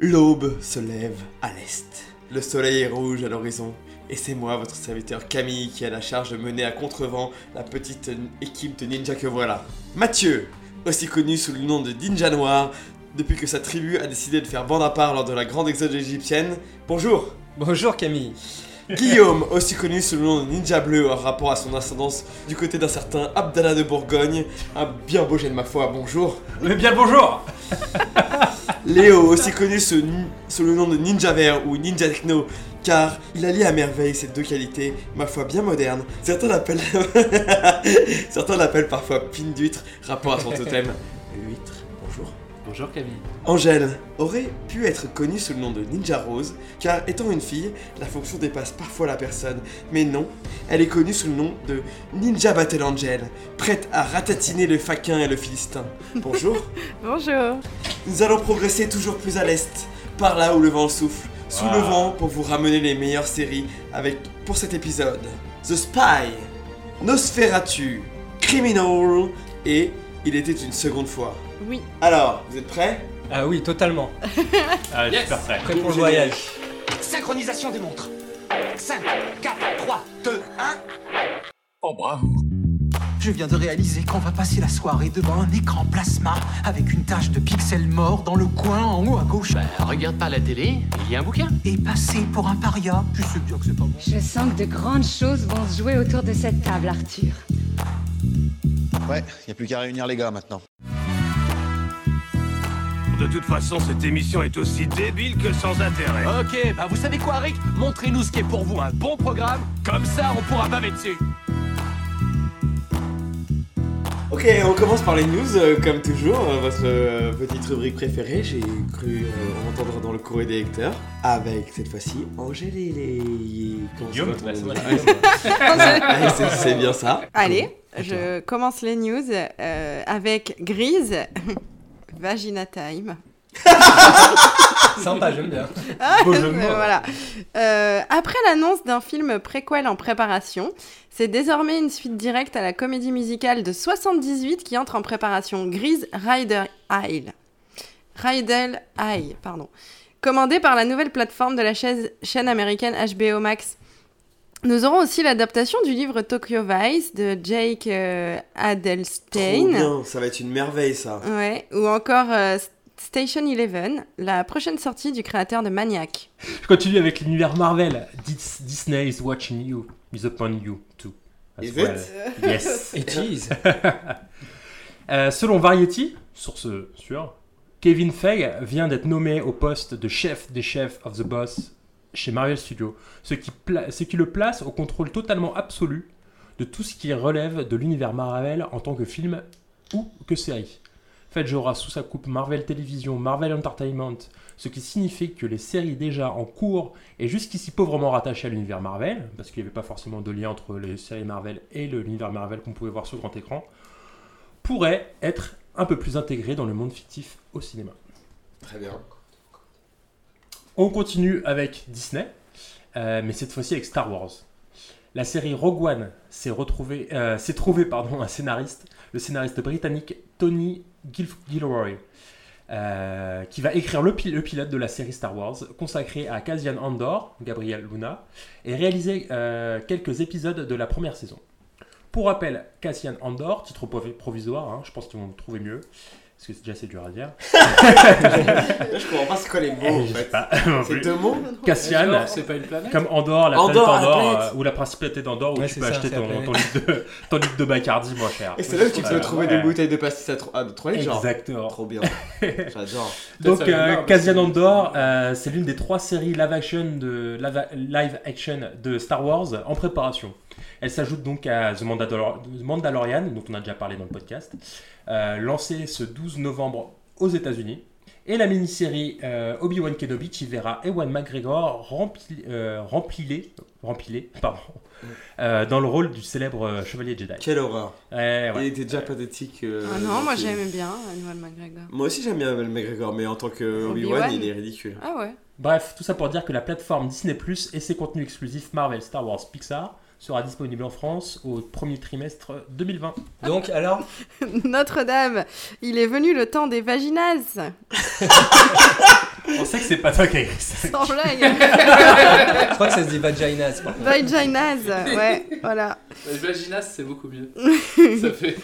L'aube se lève à l'est. Le soleil est rouge à l'horizon. Et c'est moi, votre serviteur Camille, qui a la charge de mener à contrevent la petite équipe de ninjas que voilà. Mathieu, aussi connu sous le nom de Ninja Noir, depuis que sa tribu a décidé de faire bande à part lors de la grande exode égyptienne. Bonjour Bonjour Camille. Guillaume, aussi connu sous le nom de Ninja Bleu en rapport à son ascendance du côté d'un certain Abdallah de Bourgogne. Un bien beau gène ma foi, bonjour Mais bien le bonjour Léo, aussi connu sous, sous le nom de Ninja Vert ou Ninja Techno, car il allie à merveille ces deux qualités, ma foi bien modernes. Certains l'appellent... Certains l'appellent parfois pin d'huître, rapport à son totem. Huître, bonjour. Camille. Angèle aurait pu être connue sous le nom de Ninja Rose, car étant une fille, la fonction dépasse parfois la personne. Mais non, elle est connue sous le nom de Ninja Battle Angel, prête à ratatiner le faquin et le philistin. Bonjour. Bonjour. Nous allons progresser toujours plus à l'est, par là où le vent souffle, sous le Wow. vent pour vous ramener les meilleures séries avec pour cet épisode The Spy, Nosferatu, Criminal et Il était une seconde fois. Oui. Alors, vous êtes prêts? Ah oui, totalement. Ah, Yes. super prêt. Prêt pour le voyage. Synchronisation des montres. 5, 4, 3, 2, 1. Oh, bravo. Je viens de réaliser qu'on va passer la soirée devant un écran plasma avec une tache de pixels morts dans le coin en haut à gauche. Bah, regarde pas la télé, il y a un bouquin. Et passer pour un paria. Je sais bien que c'est pas bon. Je sens que de grandes choses vont se jouer autour de cette table, Arthur. Ouais, y a plus qu'à réunir les gars maintenant. De toute façon, cette émission est aussi débile que sans intérêt. Ok, bah vous savez quoi, Rick? Montrez-nous ce qui est pour vous un bon programme, comme ça on pourra baver dessus. Ok, on commence par les news, euh, comme toujours, euh, votre euh, petite rubrique préférée, j'ai cru euh, entendre dans le courrier des lecteurs, avec cette fois-ci Angèle et les... Bah, c'est bien ça. Allez, je commence les news euh, avec Grise. Vagina Time. Sympa, j'aime bien. Ah, Beau jeu de mots. voilà. Euh, après l'annonce d'un film préquel en préparation, c'est désormais une suite directe à la comédie musicale de 78 qui entre en préparation. Grise Rider Isle. Rydell High, pardon. Commandée par la nouvelle plateforme de la chaise- chaîne américaine HBO Max. Nous aurons aussi l'adaptation du livre Tokyo Vice de Jake euh, Trop Adelstein. bien, ça va être une merveille ça. Ouais, ou encore euh, Station Eleven, la prochaine sortie du créateur de Maniac. Je continue avec l'univers Marvel. Dis- Disney is watching you, is upon you too. Is well. it? Yes. Et cheese. Euh, selon Variety, source sûre, Kevin Feige vient d'être nommé au poste de chef des chefs of the boss chez Marvel Studios, ce qui, le place au contrôle totalement absolu de tout ce qui relève de l'univers Marvel en tant que film ou que série. Feige aura sous sa coupe Marvel Television, Marvel Entertainment, ce qui signifie que les séries déjà en cours et jusqu'ici pauvrement rattachées à l'univers Marvel, parce qu'il n'y avait pas forcément de lien entre les séries Marvel et l'univers Marvel qu'on pouvait voir sur grand écran, pourraient être un peu plus intégrées dans le monde fictif au cinéma. Très bien. On continue avec Disney, euh, mais cette fois-ci avec Star Wars. La série Rogue One s'est retrouvée, euh, s'est trouvé pardon, un scénariste, le scénariste britannique Tony Gil- Gilroy, euh, qui va écrire le, pi- le pilote de la série Star Wars, consacré à Cassian Andor, Gabriel Luna, et réaliser quelques épisodes de la première saison. Pour rappel, Cassian Andor, titre provi- provisoire, hein, je pense qu'ils vont trouver mieux, parce que c'est déjà c'est dur à dire. Là, je comprends pas c'est quoi les mots en Je sais fait. pas C'est deux mots Cassian, c'est pas une planète comme Andorre, la Andorre, planète la Andorre, planète. euh, ou la principauté d'Andorre, où Ouais, tu peux ça, acheter la ton, ton, litre de, ton litre de Bacardi moins cher. Et c'est là où tu peux trouver ouais. des bouteilles de pastis à 3 litres, genre. Exactement. Trop bien. J'adore. Donc, euh, Cassian parce que- Andor, euh, c'est l'une des trois séries live action, de, live, live action de Star Wars en préparation. Elle s'ajoute donc à The Mandalor- The Mandalorian, dont on a déjà parlé dans le podcast, euh, lancée ce 12 novembre aux États-Unis. Et la mini-série euh, Obi-Wan Kenobi qui verra Ewan McGregor rempli, euh, rempilé, rempilé pardon, euh, dans le rôle du célèbre euh, chevalier Jedi. Quelle horreur. Ouais, ouais. Il était déjà pathétique. euh, Ah non, moi j'aimais bien Ewan McGregor. Moi aussi j'aime bien Ewan McGregor, mais en tant que Obi-Wan, Obi-Wan. il est ridicule. Ah ouais. Bref, tout ça pour dire que la plateforme Disney Plus et ses contenus exclusifs Marvel, Star Wars, Pixar sera disponible en France au premier trimestre 2020. Donc, alors Notre-Dame, il est venu le temps des vaginas. On sait que c'est pas toi qui as écrit ça. Sans blague. Je crois que ça se dit vaginas. Vaginas, ouais, voilà. Vaginas, c'est beaucoup mieux. ça fait.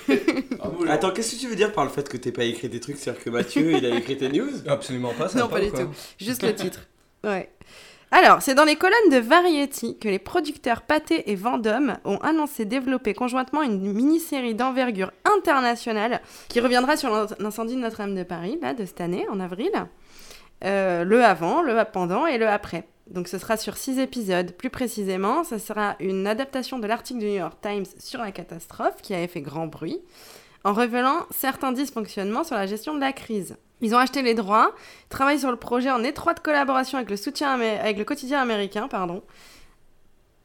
Attends, qu'est-ce que tu veux dire par le fait que t'aies pas écrit des trucs C'est-à-dire que Mathieu, il a écrit tes news? Absolument pas, ça Non, pas ou du quoi tout. Juste le titre. Ouais. Alors, c'est dans les colonnes de Variety que les producteurs Pathé et Vendôme ont annoncé développer conjointement une mini-série d'envergure internationale qui reviendra sur l'in- l'incendie de Notre-Dame de Paris, de cette année, en avril. Euh, le avant, le pendant et le après. Donc ce sera sur six épisodes. Plus précisément, ce sera une adaptation de l'article du New York Times sur la catastrophe qui avait fait grand bruit, en révélant certains dysfonctionnements sur la gestion de la crise. Ils ont acheté les droits, travaillent sur le projet en étroite collaboration avec le soutien amé- avec le quotidien américain, pardon.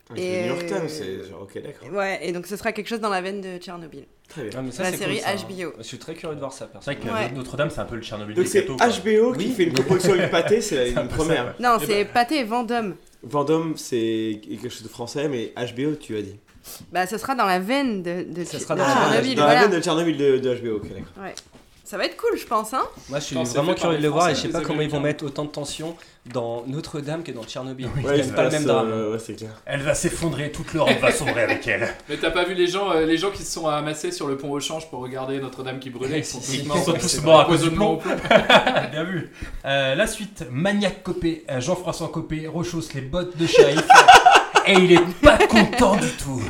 Avec Et le New York Times, c'est genre, ok, d'accord. Ouais, et donc ce sera quelque chose dans la veine de Tchernobyl. Très bien. Ah, mais ça, La série cool, ça, hein. HBO. Je suis très curieux de voir ça, C'est vrai que Ouais. Notre-Dame, c'est un peu le Tchernobyl Donc des c'est. HBO qui Oui. fait une coproduction avec Pathé, c'est ça, première. Non, c'est ben- Pathé et Vendôme. Vendôme, c'est quelque chose de français, mais HBO, tu as dit. Bah, ce sera dans la veine de, de, Ça de sera dans Ah, Tchernobyl, dans la voilà. veine de Tchernobyl de, de HBO, ok, d'accord. Ça va être cool, je pense, hein Moi, je suis c'est vraiment fait par curieux de le voir et je sais pas comment ils vont Américains mettre autant de tension dans Notre-Dame que dans Tchernobyl. C'est Ouais, il se pas le passe, même drame. euh, ouais, c'est clair. Elle va s'effondrer, toute l'Europe va sombrer avec elle. Mais t'as pas vu les gens, euh, les gens qui se sont amassés sur le pont au change pour regarder Notre-Dame qui brûlait Ils sont Si, si. tous Ils morts. sont Ouais, tous c'est morts à cause du plomb. Bien vu. Euh, la suite, Maniac Copé, euh, Jean-François Copé rechausse les bottes de shérif. Et il est pas content du tout.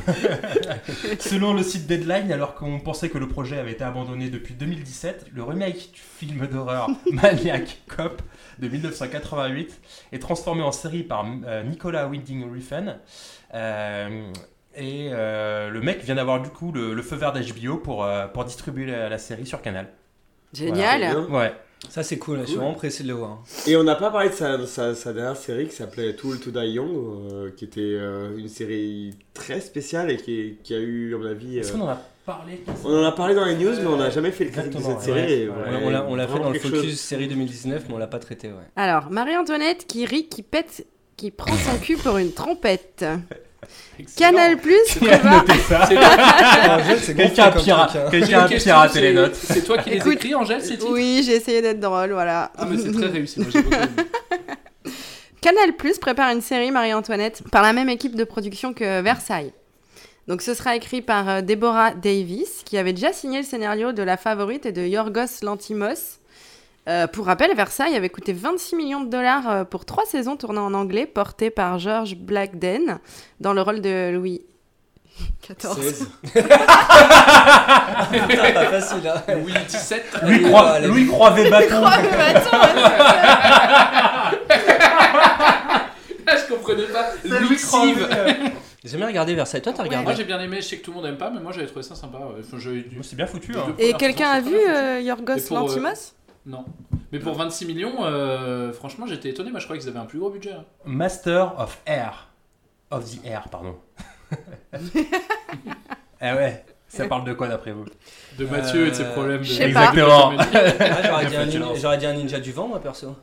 Selon le site Deadline, alors qu'on pensait que le projet avait été abandonné depuis 2017, le remake du film d'horreur Maniac Cop de 1988 est transformé en série par euh, Nicolas Winding Refn. Euh, et euh, le mec vient d'avoir du coup le, le feu vert d'HBO pour, euh, pour distribuer la, la série sur Canal. Génial. Ouais. Ça, c'est cool, je suis vraiment pressé de le voir. Et on n'a pas parlé de sa, sa, sa dernière série qui s'appelait Tool to Die Young, euh, qui était euh, une série très spéciale et qui, qui a eu, à mon avis. Est-ce euh, qu'on en a parlé? on en a parlé dans les news, mais on n'a jamais fait le critique de cette série. ouais. et Ouais. voilà, On l'a- fait dans le focus chose. série 2019, mais on l'a pas traité, ouais. Alors, Marie-Antoinette qui rit, qui pète, qui prend son cul pour une trompette. Excellent. Canal Plus C'est- Angèle, c'est Quelqu'un a, piraté c'est- les notes. C'est toi qui les Écoute, écris, Angèle, ces titres Oui, j'ai essayé d'être drôle, voilà. Ah, mais c'est très réussi. Moi, j'ai beaucoup aimé. Canal Plus prépare une série Marie-Antoinette par la même équipe de production que Versailles. Donc ce sera écrit par euh, Deborah Davis, qui avait déjà signé le scénario de La Favorite et de Yorgos Lantimos. Euh, pour rappel, Versailles avait coûté 26 millions de dollars euh, pour trois saisons tournées en anglais, portées par George Blackden dans le rôle de Louis XIV. 16. Putain, pas facile, hein. Louis XVII. Louis, Allez, Croix. Louis. Oh, mais attends, Ah, je comprenais pas. Louis Louis. Xive. J'ai jamais regardé Versailles. Toi, t'as regardé Moi, j'ai bien aimé. Je sais que tout le monde aime pas, mais moi, j'avais trouvé ça sympa. C'est bien foutu. Hein. Et quelqu'un a vu euh, Yorgos euh, Lantimos? Non. Mais pour 26 millions, euh, franchement, j'étais étonné. Moi, je croyais qu'ils avaient un plus gros budget. hein. Master of Air. Of the Air, pardon. eh ouais, ça parle de quoi d'après vous? De Mathieu et de ses Euh, problèmes de. je sais pas. Exactement. Ah, J'aurais dit, un ninja- lances. j'aurais dit un ninja du vent, moi, perso.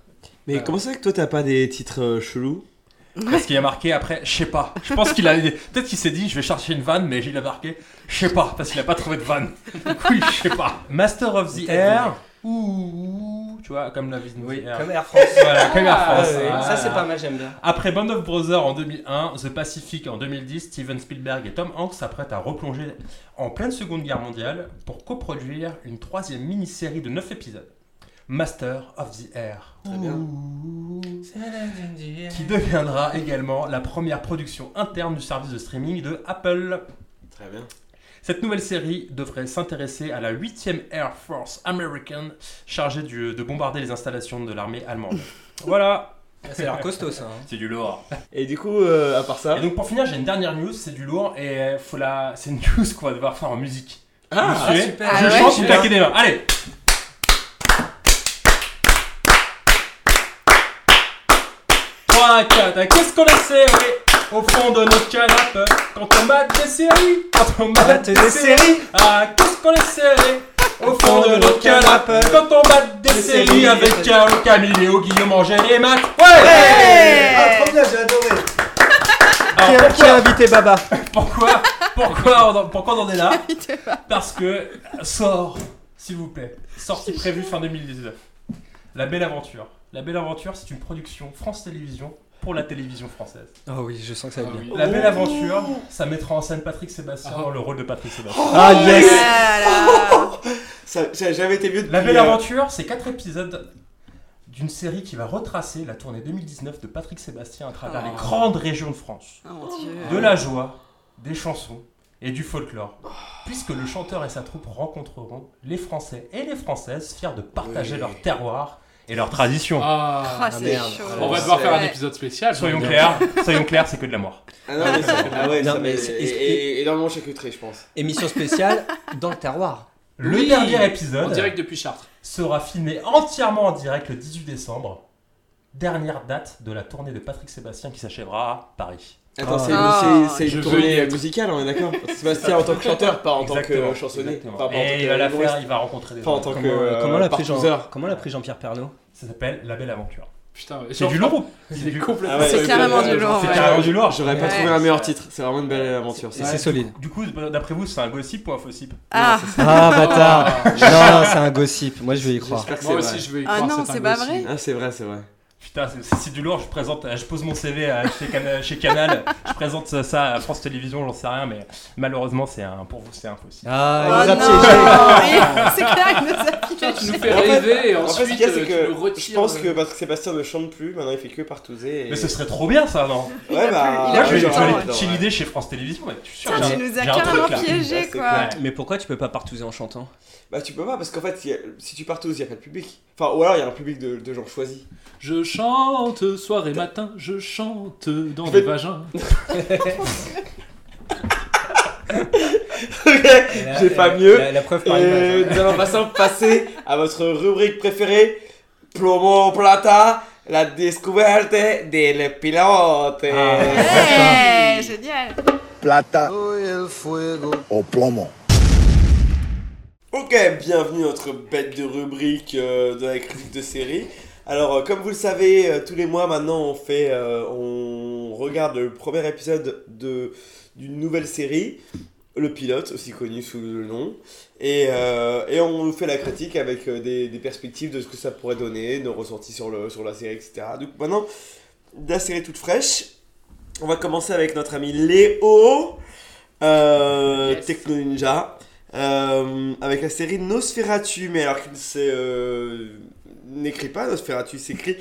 Mais comment ça que toi t'as pas des titres euh, chelous? Parce qu'il y a marqué après, je sais pas. Je pense qu'il a. Peut-être qu'il s'est dit, je vais chercher une vanne, mais il a marqué, je sais pas, parce qu'il a pas trouvé de vanne. Du coup, il- je sais pas. Master of the Air. Ouh, tu vois, comme la vie Oui, Air. comme Air France. Voilà, comme Air Ah, France. ouais. Voilà. Ça, c'est pas mal, j'aime bien. Après Band of Brothers en 2001, The Pacific en 2010, Steven Spielberg et Tom Hanks s'apprêtent à replonger en pleine Seconde Guerre mondiale pour coproduire une troisième mini-série de 9 épisodes. Master of the Air. Très bien. Qui deviendra également la première production interne du service de streaming de Apple. Très bien. Cette nouvelle série devrait s'intéresser à la 8e Air Force American chargée du- de bombarder les installations de l'armée allemande. voilà, Ça a l'air costaud, ça. hein. c'est du lourd. Et du coup, euh, à part ça. Et donc pour finir, j'ai une dernière news, c'est du lourd et faut la... c'est une news qu'on va devoir faire en musique. Ah, super. Je Ah ouais chante, vous Super. claquez des mains. Allez Trois, quatre, ah, qu'est-ce qu'on a serré? Au fond de nos canapes quand on mate des séries Quand on mate Mate des, des séries. Ah, qu'est-ce qu'on a serré au fond de nos canapes quand on mate des Des séries séries. avec Caro, Camille, Léo, Guillaume, Angèle et Matt Ouais Ah, trop bien, j'ai adoré. Alors, Qui a invité Baba Pourquoi pourquoi, on en- pourquoi on en est là Parce que sort, s'il vous plaît, sortie prévue fin 2019. La belle aventure, La Belle Aventure, c'est une production France Télévisions pour la télévision française. Oh oui, je sens que ça va Ah bien. oui. La Belle Aventure, ça mettra en scène Patrick Sébastien Ah. dans le rôle de Patrick Sébastien. Ah yes Ah là. Ça, ça a jamais été mieux depuis... La Belle euh, Aventure, c'est quatre épisodes d'une série qui va retracer la tournée 2019 de Patrick Sébastien à travers Oh. les grandes régions de France. Oh mon dieu. De la joie, des chansons et du folklore. Puisque le chanteur et sa troupe rencontreront les Français et les Françaises fiers de partager Oui. leur terroir et leur tradition. Ah, Ah, c'est merde. chaud. on va devoir faire un épisode spécial. Soyons clairs, soyons clairs, c'est que de. Ah non, mais, c'est- ah ouais, Non, ça mais c'est- et, et, énormément charcuterie, je pense. Émission spéciale dans le terroir. Le Oui, dernier En épisode direct depuis Chartres. sera filmé entièrement en direct le 18 décembre. Dernière date de la tournée de Patrick Sébastien qui s'achèvera à Paris. Attends, Ah. c'est Ah, c'est- c'est je une tournée musicale, on est d'accord Sébastien en tant que chanteur, pas en tant que chansonnier. exactement. Pas, pas en tant Et que il va la faire, il va rencontrer des Pas en gens. tant que Comment, euh, comment l'a pris, Jean, comment Jean-Pierre Pernaut Ça s'appelle La Belle Aventure. Putain. C'est du lourd C'est est du- complètement. Ah ouais, C'est carrément du lourd, C'est carrément du lourd. J'aurais pas trouvé un meilleur titre, c'est vraiment une belle aventure. C'est solide. Du coup, d'après vous, c'est un gossip ou un faux sip Ah, Ah bâtard Ah. Non, c'est un gossip. Moi, je vais y croire. J'espère que c'est Moi aussi, je vais y Ah croire. non, un c'est pas vrai. Ah, c'est vrai, c'est vrai. Putain, c'est- du lourd. Je présente, je pose mon CV à- chez, Cana- chez Canal. Je présente ça, ça à France Télévisions, j'en sais rien, mais malheureusement, c'est un, pour vous, c'est un faux sip. Ah, oh il nous a non. piégés. Et C'est clair, il nous a Putain, tu nous fais rêver et En fait, ce ensuite qu'il y a, euh, c'est tu que nous retires. je pense euh, que Patrick Sébastien ne chante plus, maintenant il fait que partouzer. Et... Mais ce serait trop bien, ça, non? Ouais, bah. il a Moi, je vais, aller l'idée chez France Télévisions, mais suis sûr. Tu nous as carrément Ouais, c'est quoi. Mais pourquoi tu peux pas partouzer en chantant? Bah, tu peux pas, parce qu'en fait, si tu partouzes, il n'y a pas de public. Enfin, ou alors il y a un public de, de gens choisis. Je chante soir et matin, je chante dans des vagins. J'ai pas mieux. La, la preuve par Et nous allons maintenant passer à votre rubrique préférée Plomo Plata, la découverte del pilote. Ouais, génial. Plata au plomo. Ok, bienvenue à notre bête de rubrique euh, de la critique de série. Alors, euh, comme vous le savez, euh, tous les mois maintenant, on fait, euh, on regarde le premier épisode de d'une nouvelle série, le pilote, aussi connu sous le nom, et, euh, et on fait la critique avec des, des perspectives de ce que ça pourrait donner, nos ressentis sur le sur la série, etc. Donc maintenant, la série toute fraîche. On va commencer avec notre ami Léo, euh, Yes. Techno Ninja. Avec la série Nosferatu, mais alors s'est, euh, n'écrit pas Nosferatu, il s'écrit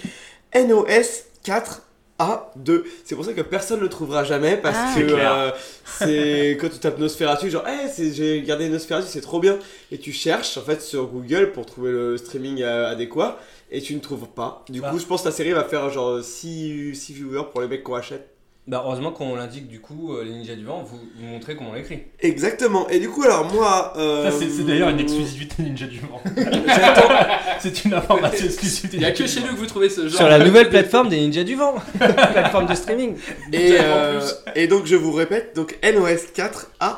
NOS4A2. C'est pour ça que personne ne le trouvera jamais parce Ah. que C'est euh, c'est quand tu tapes Nosferatu, genre, hey, c'est- j'ai regardé Nosferatu, c'est trop bien, et tu cherches en fait sur Google pour trouver le streaming euh, adéquat et tu ne trouves pas. Du Ah. coup, je pense que la série va faire genre 6, viewers pour les mecs qu'on achète. Bah, heureusement qu'on l'indique du coup, euh, les ninjas du vent, vous, vous montrez comment on l'écrit. Exactement. Et du coup, alors moi. euh, Ça, c'est c'est d'ailleurs une exclusivité Ninja du Vent. J'attends. c'est une information exclusive. Il n'y a que chez nous que vous trouvez ce genre. Sur la nouvelle plateforme des ninjas du vent, plateforme de streaming. Et, euh, et donc je vous répète, donc NOS 4A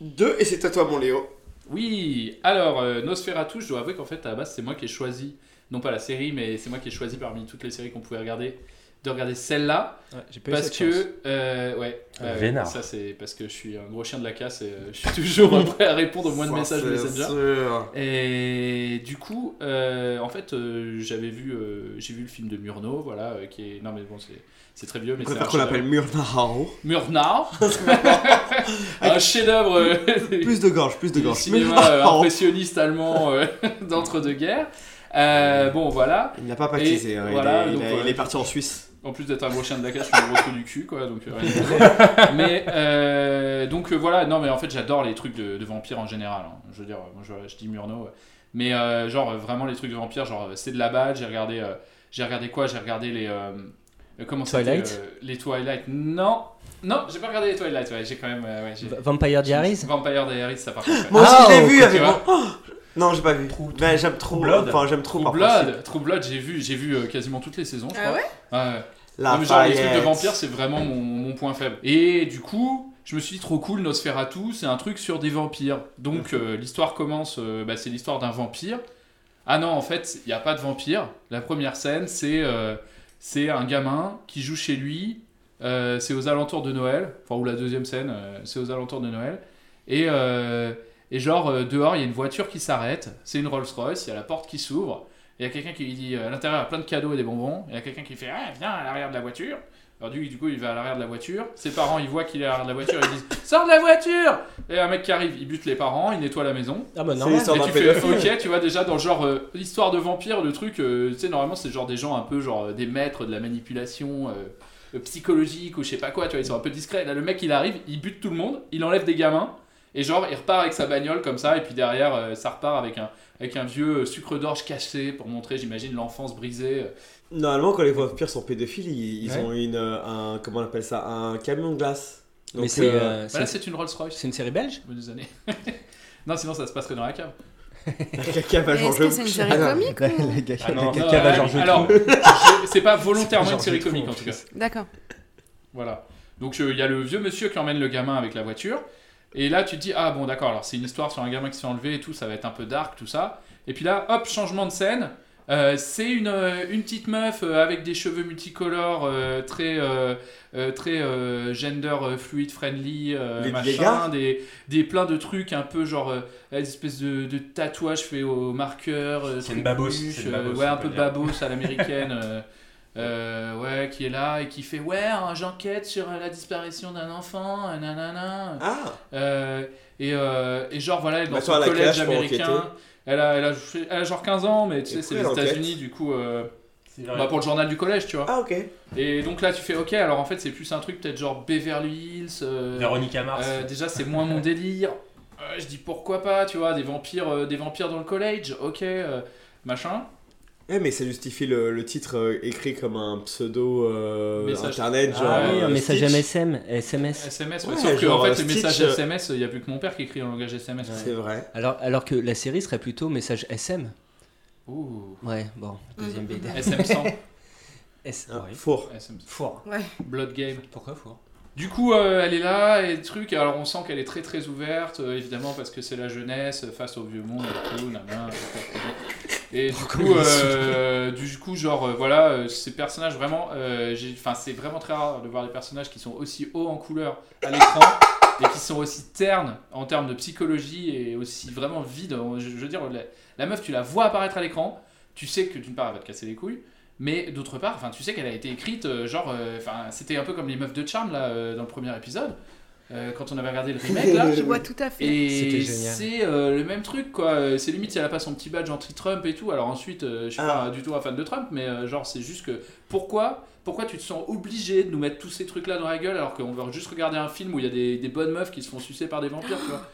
2 et c'est à toi mon Léo. Oui, alors euh, Nosferatu, je dois avouer qu'en fait à la base c'est moi qui ai choisi, non pas la série, mais c'est moi qui ai choisi parmi toutes les séries qu'on pouvait regarder, de regarder celle-là, pas parce que, euh, ouais, euh, vénard. ça c'est parce que je suis un gros chien de la casse et euh, je suis toujours prêt à répondre au moins de messages de Messenger. sûr. Et du coup, euh, en fait, euh, j'avais vu, euh, j'ai vu le film de Murnau, voilà, euh, qui est, non mais bon c'est, c'est très vieux, mais c'est qu'on l'appelle Murnau. Murnau, un chef-d'œuvre. Plus de gorge, plus de gorge. cinéma impressionniste allemand d'entre-deux-guerres. Euh, bon, voilà. Il n'a pas baptisé, Et hein, voilà, il, est, il donc, a- voilà. il est parti en Suisse. En plus d'être un gros chien de la casse, je suis un gros trou du cul, quoi. Donc, euh, mais euh, donc euh, voilà, non, mais en fait, j'adore les trucs de, de vampires en général. hein. Je veux dire, moi, je, je dis Murnau. ouais. Mais euh, genre, vraiment, les trucs de vampires, genre, c'est de la base. J'ai regardé, euh, j'ai regardé quoi? J'ai regardé les. comment Twilight? euh, Les Twilight. Non, non, j'ai pas regardé les Twilight. Ouais, j'ai quand même. euh, ouais, Vampire Diaries? Vampire Diaries, ça par contre. ouais. Moi aussi Ah, je l'ai oh, vu tu avec vois. Oh non, j'ai pas vu. Mais j'aime trop. True Blood. Enfin, j'aime trop True par Blood, True Blood, j'ai vu, j'ai vu euh, quasiment toutes les saisons, je Ah crois. ouais? Ouais. La Non, mais genre, les trucs de vampires, c'est vraiment mon, mon point faible. Et du coup, je me suis dit, trop cool, Nosferatu, c'est un truc sur des vampires. Donc, euh, l'histoire commence, euh, bah, c'est l'histoire d'un vampire. Ah non, en fait, il n'y a pas de vampire. La première scène, c'est euh, c'est un gamin qui joue chez lui. Euh, c'est aux alentours de Noël. Enfin, ou la deuxième scène, euh, c'est aux alentours de Noël. Et, euh, et genre, euh, dehors, il y a une voiture qui s'arrête. C'est une Rolls-Royce, il y a la porte qui s'ouvre. il y a quelqu'un qui lui dit, euh, à l'intérieur, il y a plein de cadeaux et des bonbons. Il y a quelqu'un qui fait, ah, viens à l'arrière de la voiture. Alors du, du coup, il va à l'arrière de la voiture. Ses parents, ils voient qu'il est à l'arrière de la voiture, ils disent, sors de la voiture Et un mec qui arrive, il bute les parents, il nettoie la maison. Ah bah l'histoire Et tu fais, ok, tu vois déjà dans le genre euh, l'histoire de vampire, le truc, euh, tu sais normalement c'est genre des gens un peu genre euh, des maîtres de la manipulation psychologique ou je sais pas quoi, tu vois, ils sont un peu discrets. Là le mec il arrive, il bute tout le monde, il enlève des gamins et genre il repart avec sa bagnole comme ça et puis derrière euh, ça repart avec un avec un vieux euh, sucre d'orge caché pour montrer j'imagine l'enfance brisée. euh. Normalement, quand les vampires sont pédophiles, ils, ils Ouais. ont une, euh, un, comment on appelle ça, un camion de glace. Mais Donc, c'est euh, euh, Bah c'est- là c'est une Rolls Royce. c'est une série belge? Bonnes années. non sinon ça se passerait dans la cave. caca va Est-ce que c'est une série comique ou- Ah non, Caca Non, va euh, Georges alors c'est pas volontairement une série comique en tout cas. D'accord. Voilà. Donc euh, il y a le vieux monsieur qui emmène le gamin avec la voiture. Et là tu te dis, ah bon d'accord, alors c'est une histoire sur un gamin qui se fait enlever et tout, ça va être un peu dark, tout ça. Et puis là, hop, changement de scène. Euh, c'est une, euh, une petite meuf euh, avec des cheveux multicolores, euh, très, euh, très gender fluid friendly, machin, des, des plein de trucs un peu genre des espèces de, de tatouages faits au marqueur. C'est une babos, ouais, un peu babos à l'américaine. euh, ouais, qui est là et qui fait ouais, j'enquête sur la disparition d'un enfant, euh, nanana. Ah Euh, et, euh, et genre voilà, elle est dans son collège américain. Elle a, elle, a, elle a genre 15 ans, mais tu sais, c'est les États-Unis, du coup, euh, bah, pour le journal du collège, tu vois. Ah, ok. Et donc là, tu fais ok, alors en fait, c'est plus un truc peut-être genre Beverly Hills. euh, Véronica Mars. euh, déjà, c'est moins mon délire. Euh, je dis pourquoi pas, tu vois, des vampires, euh, des vampires dans le collège, ok, euh, machin. Eh, mais ça justifie le, le titre euh, écrit comme un pseudo euh, Message. internet, genre. Ah oui, euh, un message Stitch. MSM, SMS. SMS, ouais. Ouais, sauf que genre, en fait, les messages Stitch, euh, SMS, il n'y a plus que mon père qui écrit en langage SMS. C'est vrai. Alors, alors que la série serait plutôt message SM. Ouh. Ouais, bon, deuxième BD. SM100. S. Ah, ouais. Four. SM. Four. Blood Game. Pourquoi four? Du coup, euh, elle est là et truc. Alors, on sent qu'elle est très très ouverte, euh, évidemment, parce que c'est la jeunesse euh, face au vieux monde et tout. nanana, et du coup, euh, du coup, genre, voilà, ces personnages vraiment. Enfin, c'est vraiment très rare de voir des personnages qui sont aussi hauts en couleur à l'écran et qui sont aussi ternes en termes de psychologie et aussi vraiment vides. Je, je veux dire, la, la meuf, tu la vois apparaître à l'écran, tu sais que d'une part, elle va te casser les couilles. Mais d'autre part, enfin, tu sais qu'elle a été écrite, euh, genre, euh, enfin, c'était un peu comme les meufs de Charme là euh, dans le premier épisode, euh, quand on avait regardé le remake là. Je vois tout à fait. C'était Et génial. c'est euh, le même truc quoi. C'est limite si elle a pas son petit badge anti-Trump et tout. Alors ensuite, euh, je suis Ah. pas du tout un fan de Trump, mais euh, genre c'est juste que pourquoi, pourquoi tu te sens obligé de nous mettre tous ces trucs là dans la gueule alors qu'on veut juste regarder un film où il y a des, des bonnes meufs qui se font sucer par des vampires, tu vois?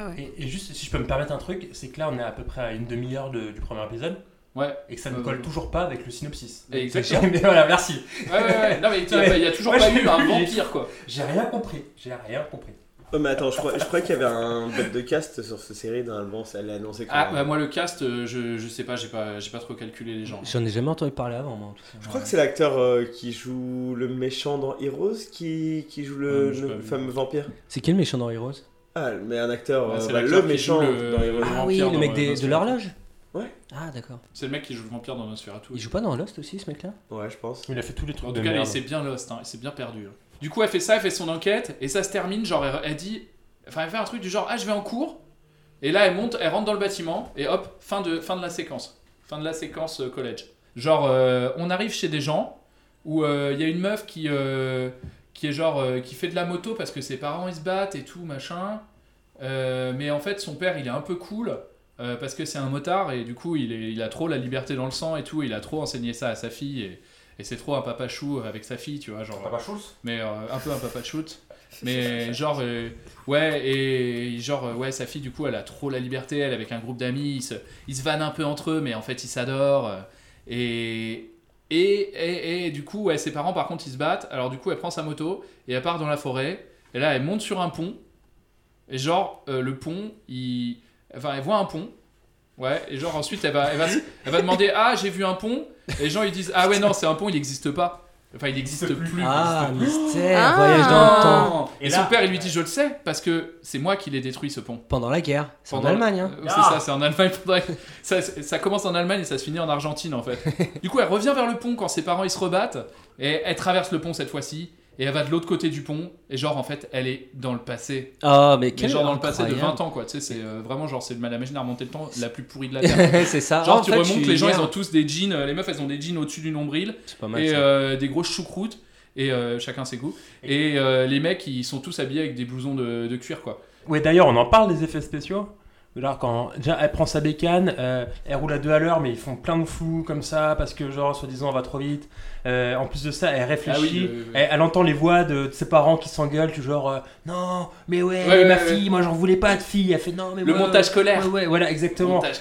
Ah ouais. Et, et juste, si je peux me permettre un truc, c'est que là, on est à peu près à une demi-heure de- du premier épisode Ouais. et que ça ne Euh, colle toujours pas avec le synopsis. Exactement. Mais voilà, merci. Ouais, ouais, ouais. Non mais il y a- a toujours Ouais, pas eu un vampire quoi. J'ai rien compris. J'ai rien compris. Oh, mais attends, je crois, je crois qu'il y avait un bête de cast sur cette série, normalement, ça allait annoncer que. Ah bah moi le cast, euh, je, je sais pas, j'ai pas, j'ai pas trop calculé les gens. J'en ai jamais entendu parler avant, moi, en tout cas. Je crois que c'est l'acteur euh, qui joue le méchant dans Heroes qui, qui joue le, Ah, le fameux vampire. C'est qui le méchant dans Heroes? Ah, mais un acteur, Ouais, euh, bah, le méchant le- dans Heroes. Ah oui, le mec des- de l'horloge? Ouais. Ah, d'accord. C'est le mec qui joue le vampire dans Nosferatu. Il joue pas dans Lost aussi, ce mec-là? Ouais, je pense. Il a fait tous les trucs En tout cas, il s'est bien lost, hein, il s'est bien perdu. hein. Du coup, elle fait ça, elle fait son enquête, et ça se termine, genre, elle, elle dit... Enfin, elle fait un truc du genre, ah, je vais en cours, et là, elle monte, elle rentre dans le bâtiment, et hop, fin de, fin de la séquence. Fin de la séquence euh, collège. Genre, euh, on arrive chez des gens, où euh, il y a une meuf qui, euh, qui est genre, euh, qui fait de la moto parce que ses parents, ils se battent et tout, machin. Euh, mais en fait, son père, il est un peu cool, euh, parce que c'est un motard, et du coup, il, est, il a trop la liberté dans le sang et tout, il a trop enseigné ça à sa fille, et... Et c'est trop un papa chou avec sa fille, tu vois, genre. Papa Schultz Mais euh, un peu un papa shoot. Mais genre, euh, ouais, et genre, euh, ouais, sa fille, du coup, elle a trop la liberté, elle avec un groupe d'amis, ils se, ils se vannent un peu entre eux, mais en fait, ils s'adorent. euh, Et, et, et, et du coup, ouais, ses parents, par contre, ils se battent. Alors, du coup, elle prend sa moto et elle part dans la forêt. Et là, elle monte sur un pont. Et genre, euh, le pont, il. Enfin, elle voit un pont. Ouais, et genre, ensuite, elle va, elle va, elle va demander Ah, j'ai vu un pont. Et les gens, ils disent Ah, ouais, non, c'est un pont, il n'existe pas. Enfin, il n'existe plus. Ah, mystère, Ah. voyage dans le temps. Et, son père, il lui dit Je le sais, parce que c'est moi qui l'ai détruit ce pont. Pendant la guerre. C'est en Pendant- Allemagne, hein. Euh, C'est ça, c'est en Allemagne. pendant- ça, ça commence en Allemagne et ça se finit en Argentine en fait. du coup, elle revient vers le pont quand ses parents ils se rebattent et elle traverse le pont cette fois-ci. Et elle va de l'autre côté du pont, et genre en fait elle est dans le passé. Ah, mais Mais quel genre dans le passé de incroyable. 20 ans quoi, tu sais, c'est euh, vraiment genre c'est la machine à remonter le temps la plus pourrie de la Terre. c'est ça. Genre En tu fait, remontes, les gens ils ont tous des jeans, euh, les meufs elles ont des jeans au-dessus du nombril, C'est pas mal. et euh, des grosses choucroutes, et euh, chacun ses goûts. Et euh, les mecs ils sont tous habillés avec des blousons de, de cuir quoi. Ouais, d'ailleurs, on en parle des effets spéciaux. Là, quand déjà elle prend sa bécane, euh, elle roule à deux à l'heure, mais ils font plein de flous comme ça parce que, genre, soi-disant, on va trop vite. Euh, en plus de ça, elle réfléchit. Ah oui, le- Elle, elle entend les voix de, de ses parents qui s'engueulent, tu genre, euh, non, mais ouais, Ouais, ouais, ma ouais, fille, moi j'en voulais pas de fille. Elle fait non, mais Le ouais, montage ouais, scolaire. Ouais, ouais, voilà, exactement. Montage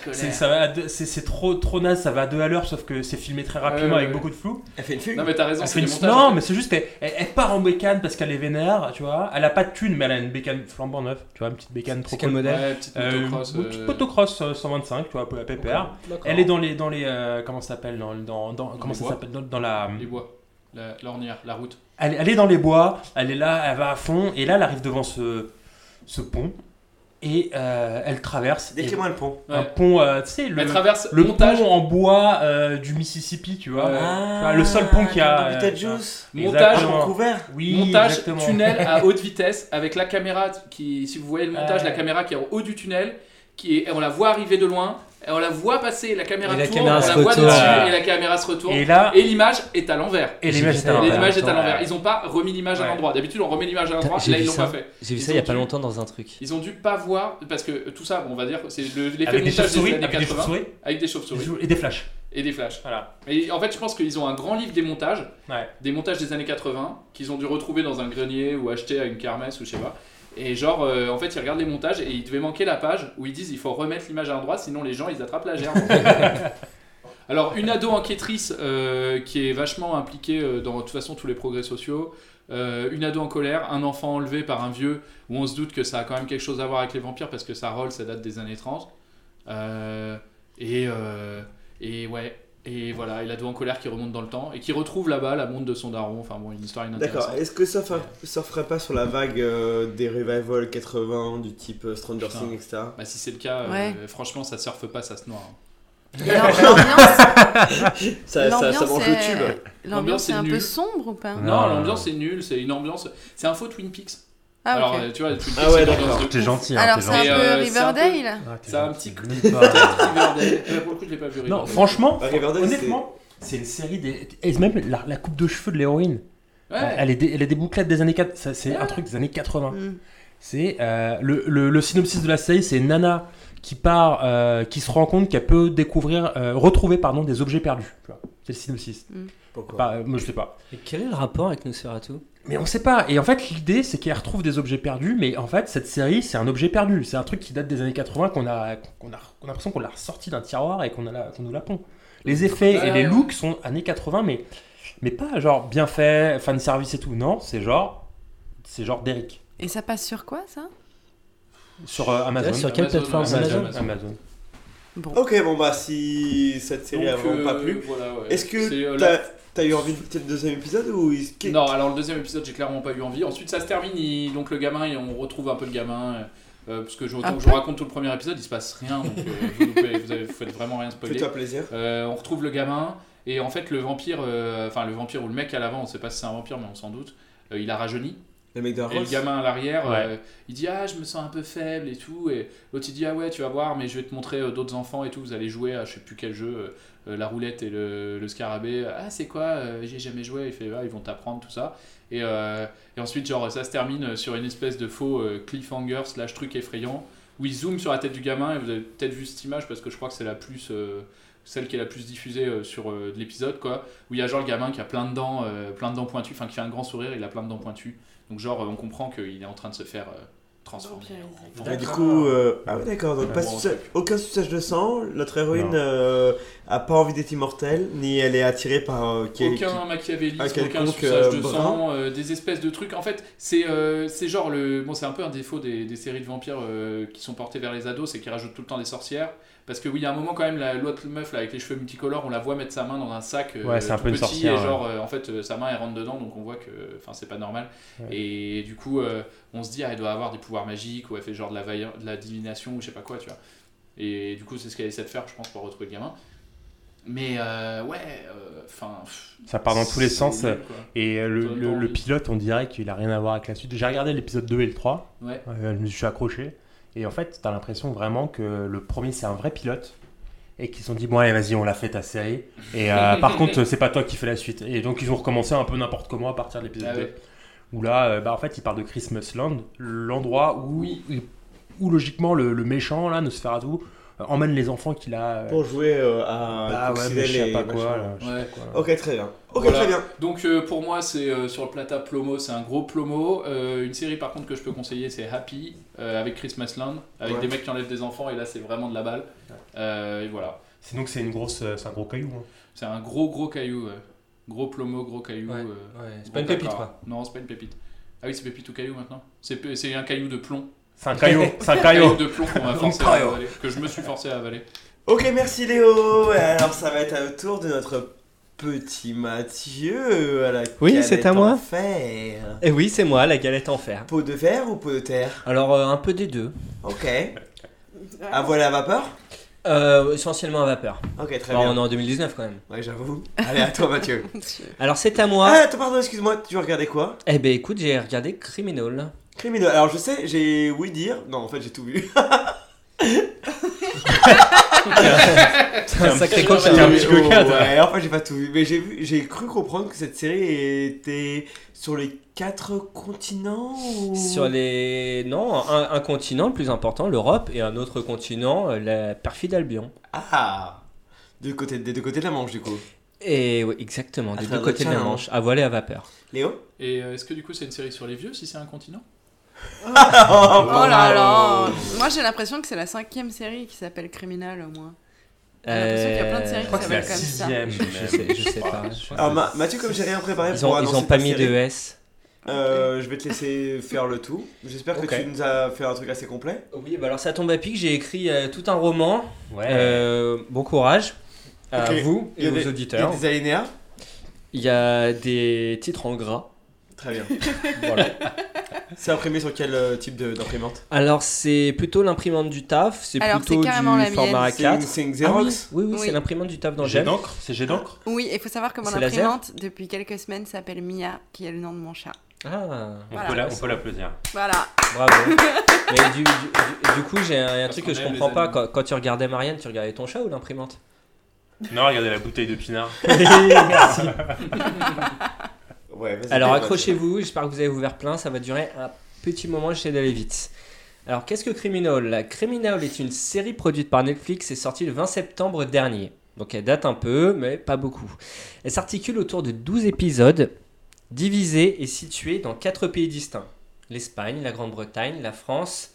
C'est, trop, trop naze, ça va à deux à l'heure, sauf que c'est filmé très rapidement Ouais, avec ouais. beaucoup de flou. Elle fait une fugue. Non mais t'as raison, Elle c'est fait une- montages. Non, mais c'est juste, elle, elle- elle part en bécane parce qu'elle est vénère, tu vois. Elle a pas de thune, mais elle a une bécane flambant neuve, tu vois, une petite bécane trop cool. modèle Ouais, petite Euh, motocross. euh, petite motocross euh, 125, tu vois, à pépère. Elle est dans les, dans les, euh, comment ça s'appelle, dans, comment ça s'appelle, dans, dans la, Les bois, l'ornière, la route. elle, elle est dans les bois, elle est là, elle va à fond, et là, elle arrive devant ce, ce pont, et euh, elle traverse. et- Décris-moi le pont. un Ouais. pont, euh, tu sais, le, Elle traverse le montage, pont en bois euh, du Mississippi, tu vois. Le seul pont qu'il y a. Euh, Beetlejuice. montage. Couvert. Oui, montage exactement. tunnel à haute vitesse avec la caméra qui, si vous voyez le montage, Ouais. la caméra qui est en haut du tunnel, qui est, on la voit arriver de loin, on la voit passer, la caméra Et la tourne, caméra on se la voit retourne. dessus et la caméra se retourne. Et là, Et l'image est à l'envers. et l'image est à l'envers. l'image est à Ouais. l'envers. Ils ont pas remis l'image à Ouais. l'endroit. D'habitude, on remet l'image à l'endroit. J'ai Là, vu ils l'ont ça. pas fait. J'ai vu Ils ça il y a pas longtemps dans un truc. Ils ont dû pas voir parce que tout ça, on va dire, c'est le- l'effet montage des chauves-souris, années avec des 80 chauves-souris avec des chauves-souris et des flashs. et des flashs. Voilà. Et en fait, je pense qu'ils ont un grand livre des montages, Ouais. des montages des années 80, qu'ils ont dû retrouver dans un grenier ou acheter à une kermesse ou je sais pas. Et genre, euh, en fait, ils regardent les montages et il devait manquer la page où ils disent il faut remettre l'image à l'endroit, sinon les gens ils attrapent la gerbe. Alors, une ado enquêtrice euh, qui est vachement impliquée euh, dans de toute façon tous les progrès sociaux, une ado en colère, un enfant enlevé par un vieux où on se doute que ça a quand même quelque chose à voir avec les vampires parce que ça roll, ça date des années 30. Euh, et, euh, et ouais. Et voilà, et l'ado en colère qui remonte dans le temps et qui retrouve là-bas la montre de son daron. Enfin bon, une histoire inintéressante. D'accord. Est-ce que ça surferait pas sur la vague euh, des revival 80 du type euh, Stranger. Things, etc. Bah, si c'est le cas, euh, franchement, ça surfe pas, ça se noie. hein. L'ambiance, Ça, ça, ça l'ambiance mange le est- tube. l'ambiance est est un peu sombre ou pas? Non. l'ambiance est nulle, c'est une ambiance. C'est un faux Twin Peaks. Ah, Alors, ok. euh, tu vois, Peaks, Ah ouais, c'est d'accord. T'es gentil, hein, Alors, c'est un peu euh, c'est un peu- Riverdale Ah, a un gentil. petit pas. Riverdale. Euh, Pour le coup, je l'ai pas vu. Non, franchement, Bah, honnêtement, c'est une série des. Et même la, la coupe de cheveux de l'héroïne. Ouais. Elle, est dé- elle est des bouclettes des années 4. ça, C'est un truc des années 80. Mm. C'est euh, le, le- le synopsis de la série, c'est Nana qui part, euh, qui se rend compte qu'elle peut découvrir, euh, retrouver pardon des objets perdus. tu vois. C'est le synopsis. Pourquoi Pas, euh, moi je sais pas. Et quel est le rapport avec Nosferatu? Mais on sait pas. Et en fait, l'idée, c'est qu'elle retrouve des objets perdus. Mais en fait, cette série, c'est un objet perdu. C'est un truc qui date des années 80 qu'on a, qu'on a, qu'on a l'impression qu'on l'a ressorti d'un tiroir et qu'on nous la pond. Les effets et les looks sont années 80, mais, mais pas genre bien fait, fan service et tout. Non, c'est genre, c'est genre d'Eric Et ça passe sur quoi ça? Sur euh, Amazon. Sur quelle Amazon, plateforme? Amazon. Amazon Amazon. Bon. Ok, bon bah si cette série a Donc, vraiment pas euh, plu. voilà, ouais. Est-ce que euh, t'as la- eu envie de peut-être le deuxième épisode ou est-ce que- Non, alors le deuxième épisode, j'ai clairement pas eu envie. Ensuite, ça se termine. il- Donc le gamin, et on retrouve un peu le gamin. euh, parce que je, que je raconte tout le premier épisode, il se passe rien. Donc euh, vous, loupez- vous, avez- vous faites vraiment rien spoiler. Fais-toi plaisir. Euh, on retrouve le gamin. Et en fait, le vampire, euh, enfin le vampire ou le mec à l'avant, on sait pas si c'est un vampire, mais on s'en doute, euh, il a rajeuni. Le mec de Et le gamin à l'arrière, Ouais. euh, il dit Ah, je me sens un peu faible et tout. Et l'autre il dit Ah ouais, tu vas voir, mais je vais te montrer euh, d'autres enfants et tout. Vous allez jouer à je sais plus quel jeu, euh, la roulette et le, le scarabée. Ah, c'est quoi Euh, J'ai jamais joué. Il fait Ah, ils vont t'apprendre tout ça. Et, euh, et ensuite, genre, ça se termine sur une espèce de faux euh, cliffhanger slash truc effrayant où il zoome sur la tête du gamin. Et vous avez peut-être vu cette image parce que je crois que c'est la plus. euh, celle qui est la plus diffusée euh, sur euh, de l'épisode quoi où il y a genre le gamin qui a plein de dents euh, plein de dents pointues enfin qui fait un grand sourire il a plein de dents pointues donc genre euh, on comprend qu'il est en train de se faire euh, transformer en Et vampire. du coup, euh, ah ouais d'accord, donc pas bon, suçage- aucun suçage de sang, notre héroïne euh, a pas envie d'être immortelle, ni elle est attirée par... euh, qui- aucun qui- machiavélisme, un aucun suçage de sang, euh, des espèces de trucs. En fait, c'est euh, c'est genre le. Bon, c'est un peu un défaut des, des séries de vampires euh, qui sont portées vers les ados, c'est qu'ils rajoutent tout le temps des sorcières. Parce que oui, il y a un moment quand même, la- l'autre meuf là, avec les cheveux multicolores, on la voit mettre sa main dans un sac euh, Ouais, c'est un peu une petit, sorcière, et genre euh, en fait euh, sa main elle rentre dedans, donc on voit que enfin c'est pas normal. Ouais. Et du coup, on se dit ah, elle doit avoir des pouvoirs magiques ou elle fait genre de la, de la divination ou je sais pas quoi, tu vois. Et du coup, c'est ce qu'elle essaie de faire, je pense, pour retrouver le gamin. Mais euh, ouais, euh, enfin. Ça part dans tous les sens. nul. Et euh, le, le- pilote, on dirait qu'il a rien à voir avec la suite. J'ai regardé l'épisode 2 et le 3. Ouais. Je me suis accroché. Et en fait, t'as l'impression vraiment que le premier, c'est un vrai pilote. Et qu'ils se sont dit, bon, allez, vas-y, on l'a fait ta série. Et euh, par contre, c'est pas toi qui fais la suite. Et donc, ils ont recommencé un peu n'importe comment à partir de l'épisode Ah 2. ouais. Où là, euh, bah, en fait, ils parlent de Christmas Land, l'endroit où, où, logiquement, le, le méchant, là, Nosferatu, euh, emmène les enfants qu'il a. euh, Pour jouer euh, à Bah ouais, mais je sais pas quoi, là, je sais Ouais. pas quoi. Ok, très bien. Ok, Voilà. très bien. Donc euh, pour moi, c'est euh, sur le plata Plomo, c'est un gros Plomo. Euh, une série par contre que je peux conseiller, c'est Happy euh, avec Christmas Land, avec Ouais. des mecs qui enlèvent des enfants et là c'est vraiment de la balle. Euh, et voilà. Sinon, que c'est une grosse, euh, c'est un gros caillou. hein. C'est un gros gros caillou, gros Plomo, gros caillou. Ouais, euh, ouais. C'est pas une pépite, quoi. Non, c'est pas une pépite. Ah oui, c'est pépite ou caillou maintenant. C'est c'est un caillou de plomb. C'est un caillou, c'est un caillou. de plomb qu'on m'a forcé à avaler, que je me suis forcé à avaler. Ok, merci Léo. Alors, ça va être au tour de notre petit Mathieu à la Oui, galette c'est à en moi. fer. Et oui, c'est moi, la galette en fer. Pot de fer ou pot de terre? Alors, euh, un peu des deux. Ok. À voile à vapeur? Euh, essentiellement à vapeur. Ok, très Bon, bien. On est en 2019 quand même. Ouais, j'avoue. Allez, à toi, Mathieu. Alors, c'est à moi. Ah, attends, pardon, excuse-moi, tu regardais quoi? Eh ben écoute, j'ai regardé Criminal. Criminel. Alors, je sais, j'ai oui dire. Non, en fait, j'ai tout vu. C'est un sacré coquin. J'ai Un petit coquin. Ouais, en fait, j'ai pas tout vu. Mais j'ai vu, j'ai cru comprendre que cette série était sur les quatre continents ou... Sur les. Non, un, un continent le plus important, l'Europe, et un autre continent, euh, la perfide Albion. Ah du côté, Des deux côtés de la Manche, du coup. Et oui, exactement, À des deux côtés de la Channel. Manche, à voile et à vapeur. Léo? Et euh, est-ce que du coup c'est une série sur les vieux si c'est un continent? Oh là là Moi j'ai l'impression que c'est la cinquième série qui s'appelle Criminal au moins. J'ai l'impression qu'il y a plein de séries Je crois qui s'appellent la comme ça. Je sais, je sais pas. Alors, Ma- Mathieu, comme j'ai rien préparé Ils pour ont, ils annoncer ont pas ta mis série, de S. euh, je vais te laisser faire le tout. J'espère que tu nous as fait un truc assez complet. Oui, bah alors ça tombe à pic, j'ai écrit euh, tout un roman. Ouais. Euh, bon courage à Ok. vous Il y et a aux des- auditeurs. Il y a des alinéas Il y a des titres en gras. Très bien. Voilà. C'est imprimé sur quel euh, type de- d'imprimante? Alors c'est plutôt l'imprimante du taf, c'est Alors, plutôt c'est carrément la du format mienne. C'est une- A4. c'est une Ah oui, Xerox? oui, oui, Oui. c'est l'imprimante du taf Jet d'Angèle. d'encre C'est jet d'encre Oui, il faut savoir que mon C'est laser imprimante, depuis quelques semaines, s'appelle Mia, qui est le nom de mon chat. Ah, On Voilà. peut la- on peut l'applaudir. Voilà. bravo. Mais du, du- du- du coup, j'ai un, un truc que qu'on je aime comprends les pas. quand tu regardais Marianne, tu regardais ton chat ou l'imprimante? Non, regardez la bouteille de pinard. Merci. Ouais. Alors accrochez-vous, j'espère que vous avez ouvert plein, ça va durer un petit moment, j'essaie d'aller vite. Alors qu'est-ce que Criminal? La Criminal est une série produite par Netflix et sortie le 20 septembre dernier. Donc elle date un peu, mais pas beaucoup. Elle s'articule autour de 12 épisodes, divisés et situés dans 4 pays distincts. L'Espagne, la Grande-Bretagne, la France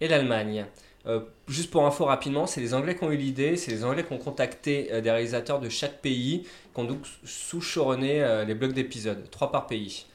et l'Allemagne. Euh, juste pour info rapidement, c'est les Anglais qui ont eu l'idée, c'est les Anglais qui ont contacté euh, des réalisateurs de chaque pays, qui ont donc sous-choronné euh, les blocs d'épisodes, 3 par pays.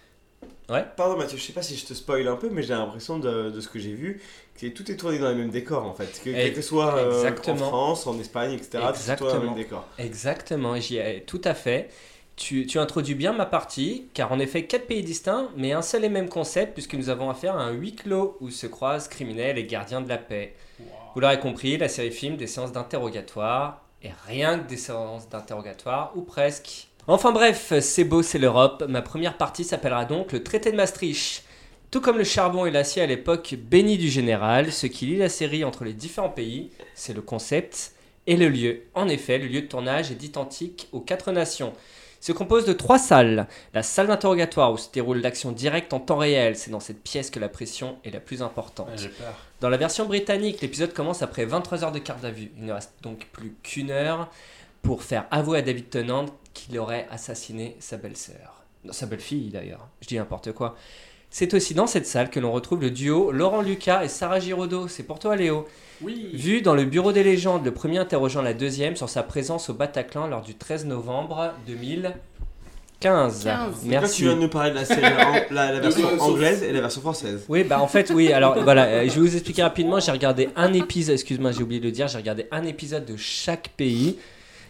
Ouais. Pardon Mathieu, je sais pas si je te spoil un peu, mais j'ai l'impression de, de ce que j'ai vu que tout est tourné dans les mêmes décors en fait. Que, quel que soit euh, en exactement. France, en Espagne, etc., tout est tourné dans les Exactement. mêmes décors. Exactement, j'y ai tout à fait. Tu, tu introduis bien ma partie, car en effet, quatre pays distincts, mais un seul et même concept, puisque nous avons affaire à un huis clos où se croisent criminels et gardiens de la paix. Vous l'aurez compris, la série filme des séances d'interrogatoire, et rien que des séances d'interrogatoire, ou presque. Enfin bref, c'est beau, c'est l'Europe. Ma première partie s'appellera donc le traité de Maastricht. Tout comme le charbon et l'acier à l'époque bénie du général, ce qui lie la série entre les différents pays, c'est le concept et le lieu. En effet, le lieu de tournage est identique aux quatre nations. Se compose de trois salles. La salle d'interrogatoire où se déroule l'action directe en temps réel, c'est dans cette pièce que la pression est la plus importante. Peur. Dans la version britannique, l'épisode commence après 23 heures de garde à vue. Il ne reste donc plus qu'une heure pour faire avouer à David Tennant qu'il aurait assassiné sa belle-sœur. Sa belle-fille d'ailleurs, je dis n'importe quoi. C'est aussi dans cette salle que l'on retrouve le duo Laurent Lucas et Sarah Giraudot. C'est pour toi Léo. Oui. Vu dans le bureau des légendes, le premier interrogeant la deuxième sur sa présence au Bataclan lors du 13 novembre 2015. 15. Donc Là, Merci. tu viens de nous parler de la série en- la, la version anglaise et la version française. Oui, bah en fait, oui. Alors voilà, euh, je vais vous expliquer rapidement. J'ai regardé un épisode, excuse-moi, j'ai oublié de le dire, j'ai regardé un épisode de chaque pays.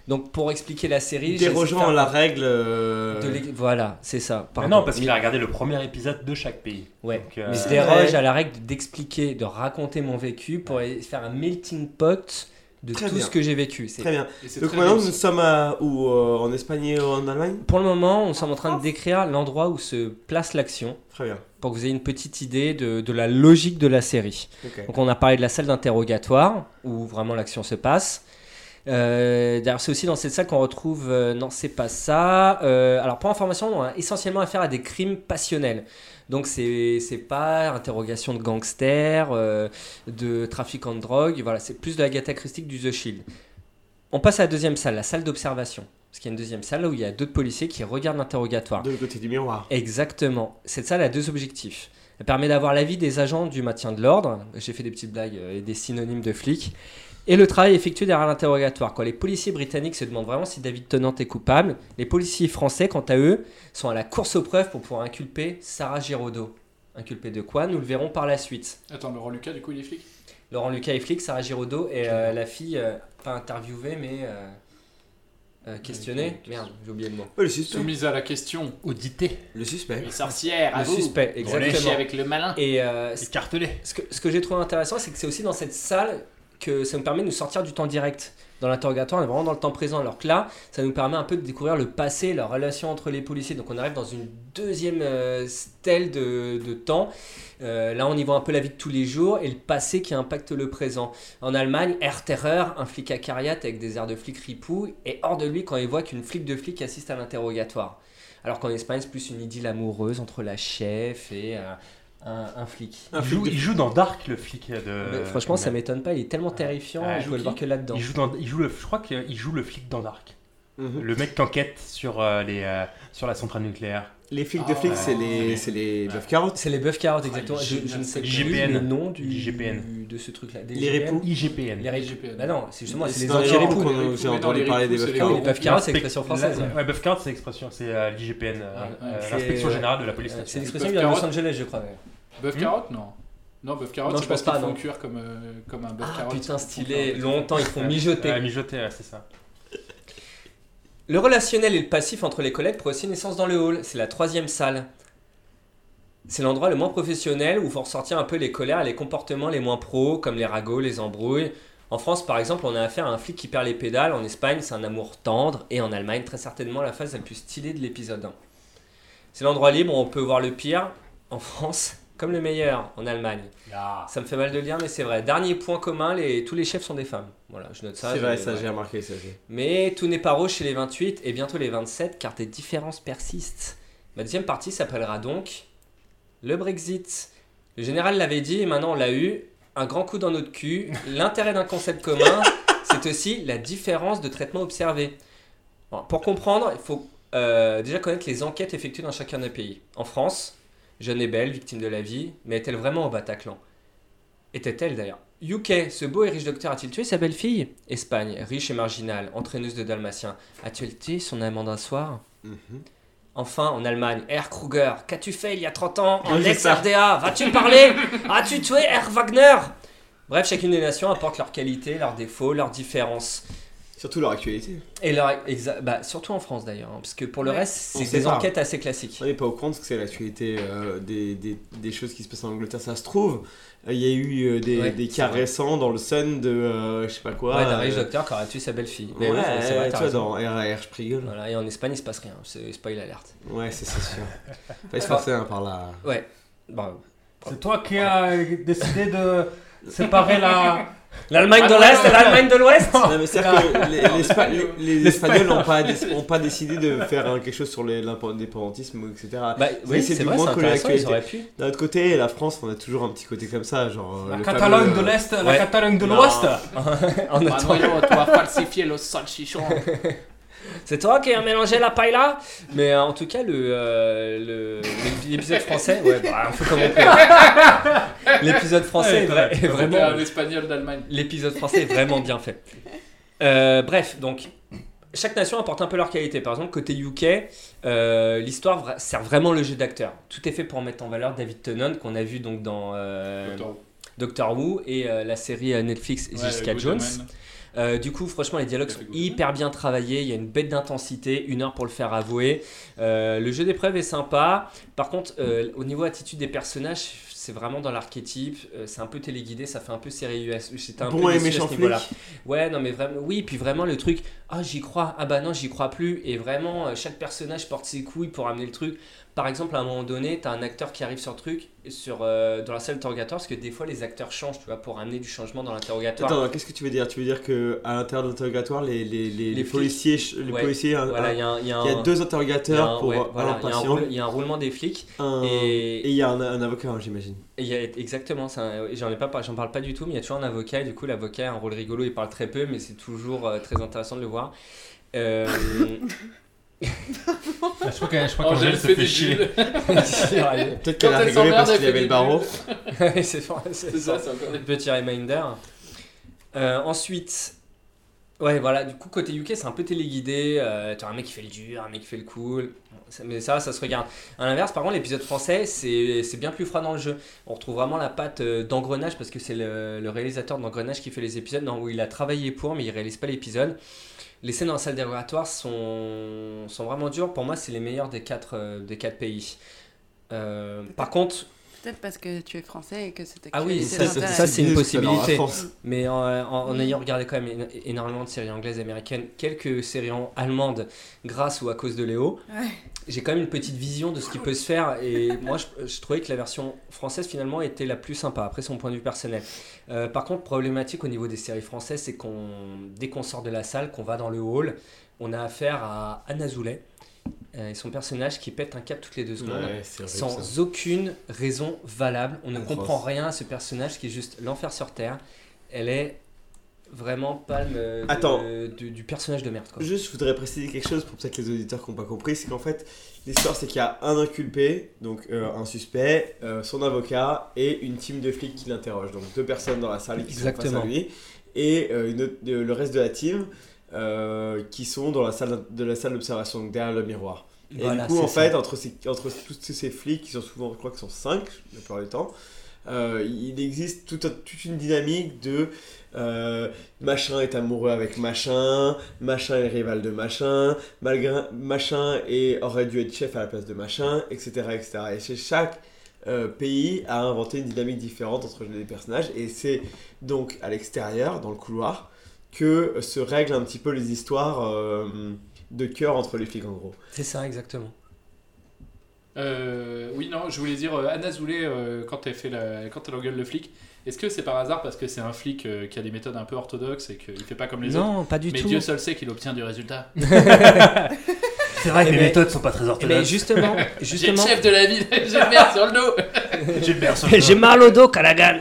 Donc pour expliquer la série, Dérogeant la règle. euh, de Voilà, c'est ça. Mais non, parce qu'il a regardé le premier épisode de chaque pays. Ouais, Donc, euh, mais je déroge à la règle d'expliquer, de raconter mon vécu pour faire un melting pot de Très tout bien. ce que j'ai vécu. C'est- Très bien. Donc très maintenant, réussi. nous sommes à, où euh, En Espagne et en Allemagne? Pour le moment, on sommes en train de décrire l'endroit où se place l'action Très bien. pour que vous ayez une petite idée de, de la logique de la série. Ok. Donc on a parlé de la salle d'interrogatoire où vraiment l'action se passe. Euh, D'ailleurs, c'est aussi dans cette salle qu'on retrouve. euh, non, c'est pas ça. Euh, alors, pour information, on a essentiellement affaire à des crimes passionnels. Donc, c'est pas interrogation de gangsters, de trafiquants de drogue. Voilà, c'est plus de la Agatha Christie du The Shield. On passe à la deuxième salle, la salle d'observation. Parce qu'il y a une deuxième salle où il y a d'autres policiers qui regardent l'interrogatoire. De l'autre côté du miroir. Exactement. Cette salle a deux objectifs. Elle permet d'avoir l'avis des agents du maintien de l'ordre. J'ai fait des petites blagues et des synonymes de flics. Et le travail effectué derrière l'interrogatoire. Quand les policiers britanniques se demandent vraiment si David Tennant est coupable, les policiers français, quant à eux, sont à la course aux preuves pour pouvoir inculper Sarah Giraudot. Inculpée de quoi Nous le verrons par la suite. Attends, Laurent Lucas, du coup, il est flic? Laurent Lucas est flic, Sarah Giraudot est euh, la fille, euh, pas interviewée, mais euh, euh, questionnée. Merde, j'ai oublié le mot. Le suspect. Soumise à la question. Audité. Le suspect. Les sorcières, à Le vous. suspect, exactement. avec le malin. Et euh, ce- Écartelé. ce que, ce que j'ai trouvé intéressant, c'est que c'est aussi dans cette salle que ça nous permet de nous sortir du temps direct. Dans l'interrogatoire, on est vraiment dans le temps présent. Alors que là, ça nous permet un peu de découvrir le passé, la relation entre les policiers. Donc on arrive dans une deuxième euh, stèle de, temps. Euh, là, on y voit un peu la vie de tous les jours et le passé qui impacte le présent. En Allemagne, Air Terreur, un flic acariate avec des airs de flic ripou, est hors de lui quand il voit qu'une flic de flic assiste à l'interrogatoire. Alors qu'en Espagne, c'est plus une idylle amoureuse entre la chef et euh, un, un flic. Un Il flic joue, de- il joue dans Dark, le flic de. Mais franchement, ça m'étonne pas, il est tellement terrifiant, Ah, peut le voir que là-dedans. Il joue dans, il joue le, je crois qu'il joue le flic dans Dark. Mhm. Le mec qui enquête sur, euh, les, euh, sur la centrale nucléaire. Les flics de Ah, flics, c'est les, c'est les bœufs carottes. C'est les bœufs carottes, exactement. Ah, je, je ne sais plus le nom du, IGPN. de ce truc-là. Les IGPN? ripoux. IGPN. Les. IGPN. Bah non, c'est justement c'est C'est les ripoux, j'ai entendu parler des bœufs c'est les carottes. Les bœufs carottes, c'est l'expression française. Ouais, Buff Card, c'est l'expression, c'est euh, l'IGPN, euh, euh, c'est- l'inspection générale de la police C'est nationale. l'expression qui vient de Los. Angeles, je crois. Bœuf Hmm carotte, non. Non, bœuf carotte, c'est parce qu'ils font non. cuire comme, euh, comme un bœuf Ah carotte. putain, stylé. Longtemps, ils font mijoter. ouais, mijoter, ouais, c'est ça. Le relationnel et le passif entre les collègues prend aussi naissance dans le hall. C'est la troisième salle. C'est l'endroit le moins professionnel où faut ressortir un peu les colères et les comportements les moins pros, comme les ragots, les embrouilles. En France, par exemple, on a affaire à un flic qui perd les pédales. En Espagne, c'est un amour tendre. Et en Allemagne, très certainement la phase la plus stylée de l'épisode 1. C'est l'endroit libre où on peut voir le pire. En France, comme le meilleur en Allemagne. Ça me fait mal de le dire, mais c'est vrai. Dernier point commun, les, tous les chefs sont des femmes. Voilà, je note ça. C'est vrai, ça j'ai remarqué ça. Mais tout n'est pas rose chez les 28 et bientôt les 27 car des différences persistent. Ma deuxième partie s'appellera donc le Brexit. Le général l'avait dit et maintenant on l'a eu. Un grand coup dans notre cul. L'intérêt d'un concept commun, c'est aussi la différence de traitement observé. Bon, pour comprendre, il faut euh, déjà connaître les enquêtes effectuées dans chacun des pays. En France, jeune et belle, victime de la vie, mais est-elle vraiment au Bataclan? Était-elle d'ailleurs. UK, ce beau et riche docteur a-t-il tué sa belle-fille? Espagne, riche et marginale, entraîneuse de Dalmatien, a-t-il tué son amant d'un soir? Mhm. Enfin, en Allemagne, Herr Kruger, qu'as-tu fait il y a 30 ans en Oui, ex-RDA Vas-tu parler? As-tu tué Herr Wagner? Bref, chacune des nations apporte leurs qualités, leurs défauts, leurs différences. Surtout leur actualité. Et leur exa- bah, surtout en France d'ailleurs, hein, parce que pour le Ouais. reste, On c'est des pas. enquêtes assez classiques. On n'est pas au courant de ce que c'est l'actualité euh, des, des, des choses qui se passent en Angleterre. Ça se trouve, euh, il y a eu euh, des, Ouais, des cas vrai. récents dans le Sun de euh, je sais pas quoi. Ouais, d'un riche euh, docteur qui aurait tué sa belle-fille. Ouais, Mais oui, c'est vrai, tu vois, dans RR Spiegel. Voilà, et en Espagne, il se passe rien. C'est spoil alerte. Ouais, c'est c'est sûr. Fallait se forcer hein, par là. Ouais. Bon. C'est toi qui as décidé de séparer la. L'Allemagne de l'Est et l'Allemagne de l'Ouest Non, mais c'est-à-dire que les, les. Espagnols n'ont pas, ont pas décidé de faire hein, quelque chose sur les- l'indépendantisme, etc. Bah, Ils oui, essaient c'est de vrai, moins c'est coller intéressant, ils l'actualité. auraient pu. D'un autre côté, la France, on a toujours un petit côté comme ça, genre. euh, La le Catalogne fameux, de euh, l'Est, la Ouais. Catalogne de Non. l'Ouest. En Ah, attendant- tu vas falsifier le salchichon. C'est toi qui as mélangé la paella? Mais euh, en tout cas, le, euh, le- l'épisode français, ouais, bah, on fait comme on peut. L'épisode français est, vrai- est C'était vraiment. un espagnol d'Allemagne. L'épisode français est vraiment bien fait. Euh, bref, donc chaque nation apporte un peu leur qualité. Par exemple, côté UK, euh, l'histoire sert vraiment le jeu d'acteur. Tout est fait pour mettre en valeur David Tennant qu'on a vu donc dans euh, Doctor Who. Et euh, la série Netflix Ouais, Jessica Jones. Euh, du coup, franchement, les dialogues sont hyper bien travaillés. Il y a une bête d'intensité, une heure pour le faire avouer. Euh, le jeu d'épreuve est sympa. Par contre, euh, au niveau attitude des personnages, c'est vraiment dans l'archétype, c'est un peu téléguidé, ça fait un peu série US. J'étais un Bon peu et méchant flic. Ouais, non mais vraiment, oui, puis vraiment le truc, ah j'y crois, ah bah non j'y crois plus, et vraiment chaque personnage porte ses couilles pour amener le truc. Par exemple, à un moment donné, t'as un acteur qui arrive sur le truc, sur, euh, dans la salle d'interrogatoire, parce que des fois les acteurs changent, tu vois, pour amener du changement dans l'interrogatoire. Attends, qu'est-ce que tu veux dire? Tu veux dire que à l'intérieur de l'interrogatoire, les, les, les, policiers, les Ouais, policiers, voilà, il y a un- il y a il y a un- deux il y a interrogateurs un- pour ouais, un voilà, il y a un patient. roule- il y a un roulement des flics. un- Et- il y a un, un avocat, hein, j'imagine. Et il y a- exactement, j'en ai pas par- j'en parle pas du tout, mais il y a toujours un avocat. Et du coup, l'avocat a un rôle rigolo, il parle très peu, mais c'est toujours euh, très intéressant de le voir. Euh, je crois qu'Angèle je crois qu'Angèle se fait chier. Peut-être qu'elle a rigolé parce qu'il y avait des le barreau. C'est ça, ça. c'est encore des Petit reminder. Euh, ensuite, ouais, voilà, du coup, côté UK, c'est un peu téléguidé. Euh, tu as un mec qui fait le dur, un mec qui fait le cool. Mais ça, ça se regarde. À l'inverse, par contre, l'épisode français, c'est c'est bien plus froid dans le jeu. On retrouve vraiment la patte euh, d'engrenage parce que c'est le, le réalisateur d'engrenage qui fait les épisodes. Non, où il a travaillé pour, mais il réalise pas l'épisode. Les scènes dans la salle dérogatoire sont, sont vraiment dures. Pour moi, c'est les meilleurs des quatre, euh, des quatre pays. Euh, par contre, Peut-être parce que tu es français et que c'était ah oui, ça, ça, c'est une possibilité. Mais en, en- en ayant regardé quand même éno- énormément de séries anglaises et américaines, quelques séries en- allemandes grâce ou à cause de Léo, Ouais. J'ai quand même une petite vision de ce qui peut se faire. Et moi, je, je trouvais que la version française finalement était la plus sympa, après son point de vue personnel. Euh, par contre, problématique au niveau des séries françaises, c'est qu'on dès qu'on sort de la salle, qu'on va dans le hall, on a affaire à Anna Zoulet. euh, et son personnage qui pète un cap toutes les deux secondes Ouais, sans ça. aucune raison valable. On ne comprend rien à ce personnage qui est juste l'enfer sur terre. Elle est vraiment palme euh, de- Attends. du, du personnage de merde. Quoi. Juste, je voudrais préciser quelque chose pour peut-être les auditeurs qui n'ont pas compris, c'est qu'en fait, l'histoire c'est qu'il y a un inculpé, donc euh, un suspect, euh, son avocat et une team de flics qui l'interrogent. Donc deux personnes dans la salle qui sont Exactement. face à lui et euh, une autre- le reste de la team qui sont dans la salle de la salle d'observation, donc derrière le miroir. Et Voilà, du coup, en ça. fait, entre, ces, entre tous ces flics, qui sont souvent, je crois qu'ils sont 5 la plupart du temps, euh, il existe toute, toute une dynamique de euh, machin est amoureux avec machin, machin est rival de machin, malgré machin aurait dû être chef à la place de machin, etc. etc. Et chez chaque euh, pays a inventé une dynamique différente entre les personnages, et c'est donc à l'extérieur, dans le couloir, que se règlent un petit peu les histoires de cœur entre les flics en gros. C'est ça, exactement. Euh, oui, non, je voulais dire, euh, Anna Zoulay, euh, quand elle, fait la... quand elle engueule le flic, est-ce que c'est par hasard parce que c'est un flic euh, qui a des méthodes un peu orthodoxes et qu'il fait pas comme les autres Non, pas du Mais tout. Dieu seul sait qu'il obtient du résultat. C'est vrai que Eh les ben- méthodes sont pas très Mais orthodoxes. justement, J'ai le justement, chef de la ville, j'ai le maire sur le dos J'ai le berceau sur le j'ai dos. mal au dos, Calagan.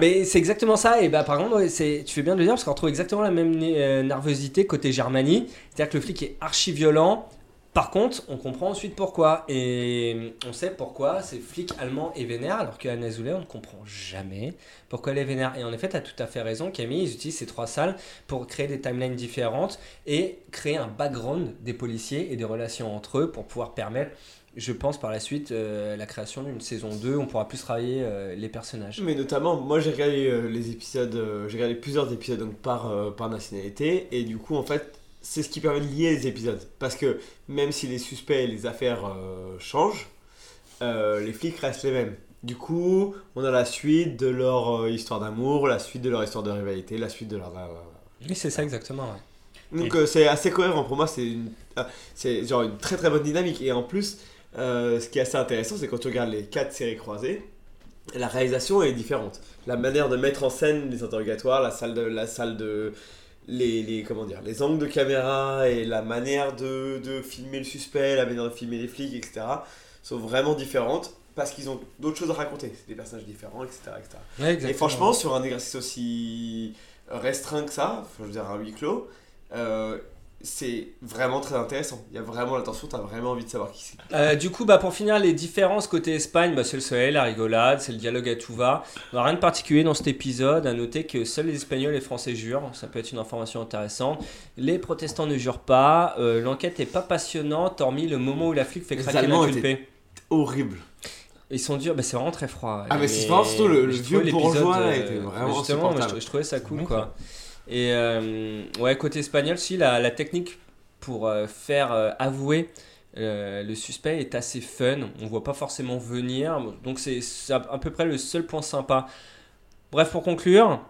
Mais c'est exactement ça. Et bah, par contre, c'est, tu fais bien de le dire parce qu'on retrouve exactement la même euh, nervosité côté Germanie. C'est-à-dire que le flic est archi violent. Par contre, on comprend ensuite pourquoi. Et on sait pourquoi ces flics allemands est vénère, alors qu'à Nazoulé, on ne comprend jamais pourquoi elle est vénère. Et en effet, tu as tout à fait raison, Camille. Ils utilisent ces trois salles pour créer des timelines différentes et créer un background des policiers et des relations entre eux pour pouvoir permettre, je pense, par la suite, euh, la création d'une saison 2. On pourra plus travailler euh, les personnages. Mais notamment, moi j'ai regardé euh, les épisodes, j'ai regardé plusieurs épisodes donc par nationalité, et du coup en fait c'est ce qui permet de lier les épisodes. Parce que même si les suspects et les affaires euh, changent, euh, les flics restent les mêmes. Du coup, on a la suite de leur euh, histoire d'amour, la suite de leur histoire de rivalité, la suite de leur... Oui, c'est ça exactement. ouais. Donc c'est assez cohérent pour moi, c'est une, ah, c'est genre une très très bonne dynamique. Et en plus, ce qui est assez intéressant, c'est quand tu regardes les quatre séries croisées, la réalisation est différente. La manière de mettre en scène les interrogatoires, la salle de, la salle de, les, les comment dire, les angles de caméra et la manière de, de filmer le suspect, la manière de filmer les flics, etc. sont vraiment différentes parce qu'ils ont d'autres choses à raconter. C'est des personnages différents, etc. etc. Ouais, Et franchement, sur un exercice aussi restreint que ça, je veux dire un huis clos, euh, c'est vraiment très intéressant. Il y a vraiment l'attention, t'as vraiment envie de savoir qui c'est. Euh, du coup, bah, pour finir, les différences côté Espagne, bah, c'est le soleil, la rigolade, c'est le dialogue à tout va. Rien de particulier dans cet épisode. À noter que seuls les Espagnols et les Français jurent. Ça peut être une information intéressante. Les protestants ne jurent pas. Euh, L'enquête est pas passionnante, hormis le moment où la flic fait Les craquer Allemands l'inculpé. Horrible. Ils sont durs, bah, c'est vraiment très froid. Ah, mais c'est vraiment surtout le- le vieux bourgeois, euh, était vraiment Justement, moi, je, insupportable. je trouvais ça cool quoi. Et euh, ouais, côté espagnol, si la, technique pour euh, faire euh, avouer le suspect est assez fun, on voit pas forcément venir, donc c'est à peu près le seul point sympa. Bref, pour conclure,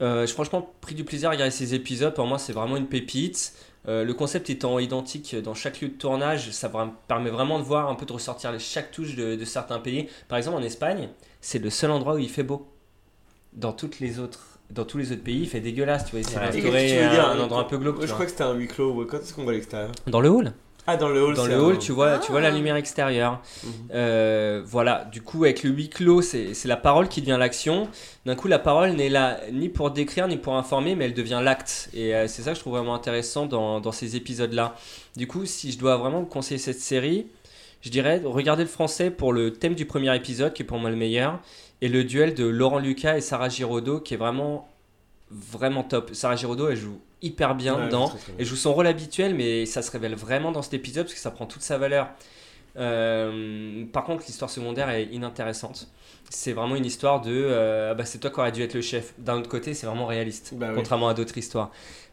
j'ai franchement pris du plaisir à regarder ces épisodes. Pour moi, c'est vraiment une pépite. Le concept étant identique dans chaque lieu de tournage, ça permet vraiment de voir un peu de ressortir chaque touche de certains pays. Par exemple, en Espagne, c'est le seul endroit où il fait beau. Dans toutes les autres, dans tous les autres pays, il fait dégueulasse. Tu vois, c'est qu'est-ce restauré un endroit un peu glauque. Je crois que c'était un huis clos. ouais. Quand est-ce qu'on va à l'extérieur? Dans le hall. Ah, dans le hall. Dans le un- hall, tu vois, tu vois la Ah. lumière extérieure. Mhm. Euh, voilà, du coup, avec le huis clos, c'est c'est la parole qui devient l'action. D'un coup, la parole n'est là ni pour décrire ni pour informer, mais elle devient l'acte. Et euh, c'est ça que je trouve vraiment intéressant dans, dans ces épisodes-là. Du coup, si je dois vraiment vous conseiller cette série, je dirais regardez le français pour le thème du premier épisode, qui est pour moi le meilleur, et le duel de Laurent Lucas et Sarah Giraudot, qui est vraiment, vraiment top. Sarah Giraudot, elle joue hyper bien Ouais, dedans. Elle joue son rôle habituel, mais ça se révèle vraiment dans cet épisode parce que ça prend toute sa valeur. Euh, par contre, l'histoire secondaire est inintéressante. C'est vraiment une histoire de euh, ah bah, c'est toi qui aurais dû être le chef. D'un autre côté, c'est vraiment réaliste, Bah oui. contrairement à d'autres histoires.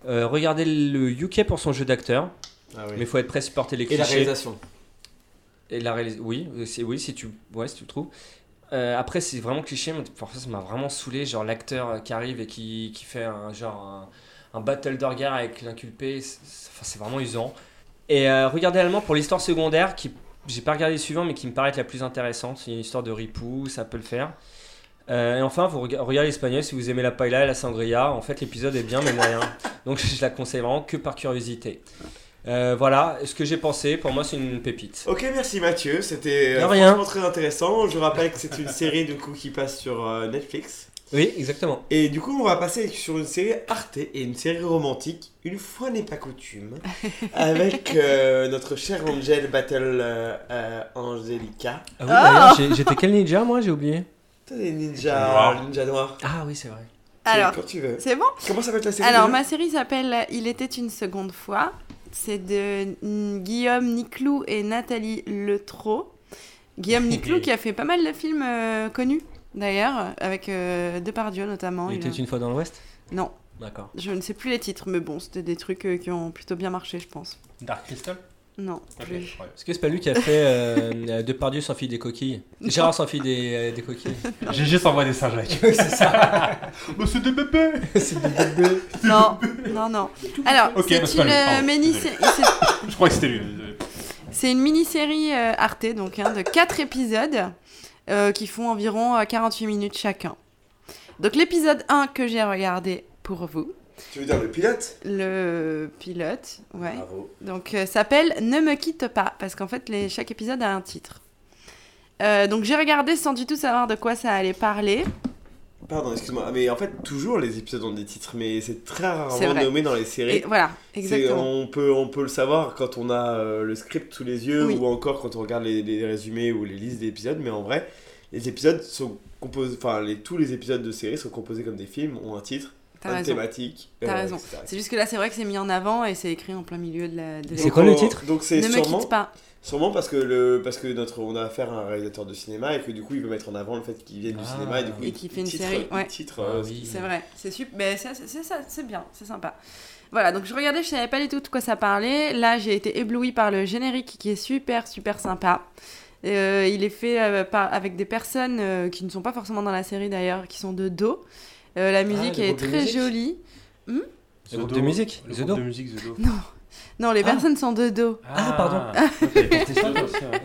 Euh, regardez le UK pour son jeu d'acteur, Ah oui. mais il faut être prêt à supporter les Et clichés. la réalisation. Et la réalis- oui, euh, oui si tu ouais, si tu le trouves. Euh, après c'est vraiment cliché, mais parfois ça m'a vraiment saoulé, genre l'acteur qui arrive et qui, qui fait un genre un, battle de avec l'inculpé, c'est- vraiment usant. Et euh, regardez allemand pour l'histoire secondaire qui j'ai pas regardé le suivant mais qui me paraît être la plus intéressante, c'est une histoire de ripou, ça peut le faire. Euh, et enfin, vous rega- regardez l'espagnol si vous aimez la paella et la sangria. En fait, l'épisode est bien mais moyen. Donc, je la conseille vraiment que par curiosité. Euh, voilà ce que j'ai pensé. Pour moi, c'est une pépite. Ok, merci Mathieu. C'était De euh, franchement très intéressant. Je rappelle que c'est une série du coup qui passe sur euh, Netflix. Oui, exactement. Et du coup, on va passer sur une série Arte et une série romantique, une fois n'est pas coutume, avec euh, notre chère Angel Battle euh, euh, Angelica. Ah oui, d'ailleurs, j'ai- j'étais quel ninja moi J'ai oublié. Toi, des ninjas, Noir. ninja noirs. Ah oui, c'est vrai. Alors, quand tu veux. c'est bon Comment s'appelle ta série Alors, ma série s'appelle Il était une seconde fois. C'est de Guillaume Niclou et Nathalie Letreau. Guillaume Niclou qui a fait pas mal de films euh, connus, d'ailleurs, avec euh, Depardieu notamment. Il était une fois dans l'Ouest? Non, D'accord. je ne sais plus les titres, mais bon, c'était des trucs euh, qui ont plutôt bien marché, je pense. Dark Crystal? Non, Ok, plus. ouais. Est-ce que c'est pas lui qui a fait euh, euh, Depardieu sans des coquilles Gérard sans des, euh, des coquilles. GG s'envoie des singes avec. c'est ça. Oh, c'est des bébés c'est des bébés. Non, non, non. Alors, Ok, bah, c'est pas une, euh, mini- Je crois que c'était lui. C'est une mini-série euh, Arte, donc hein, de 4 épisodes euh, qui font environ euh, 48 minutes chacun. Donc l'épisode 1 que j'ai regardé pour vous, Tu veux dire le pilote? Le pilote, ouais. Bravo. Donc euh, s'appelle Ne me quitte pas, parce qu'en fait les, chaque épisode a un titre. Euh, donc j'ai regardé sans du tout savoir de quoi ça allait parler. Pardon, excuse-moi, mais en fait, toujours les épisodes ont des titres, mais c'est très rarement nommé dans les séries. Et voilà, exactement. On peut, on peut le savoir quand on a euh, le script sous les yeux Oui. ou encore quand on regarde les, les résumés ou les listes d'épisodes, mais en vrai, les épisodes sont composés, enfin, les, tous les épisodes de séries sont composés comme des films, ont un titre, T'as une raison. thématique. T'as euh, raison. etc. C'est juste que là c'est vrai que c'est mis en avant et c'est écrit en plein milieu de la. de C'est quoi le on- titre? Donc c'est Ne me sûrement, quitte pas. sûrement parce que le, parce que notre, on a affaire à un réalisateur de cinéma et que du coup il veut mettre en avant le fait qu'il vienne du Ah. cinéma et du coup Et il- qu'il fait une titre- série, ouais. titre, Ah euh, oui. C'est vrai, c'est super, mais c'est c'est ça, c'est bien, c'est sympa. Voilà, donc je regardais, je savais pas du tout de quoi ça parlait. Là, j'ai été éblouie par le générique qui est super, super sympa. Euh, il est fait euh, par- avec des personnes euh, qui ne sont pas forcément dans la série d'ailleurs, qui sont de dos. Euh, la musique le est très musique jolie. Le groupe The de musique Le groupe de musique The Do. Non, non, les Ah. personnes sont de dos. Ah, pardon. Ouais.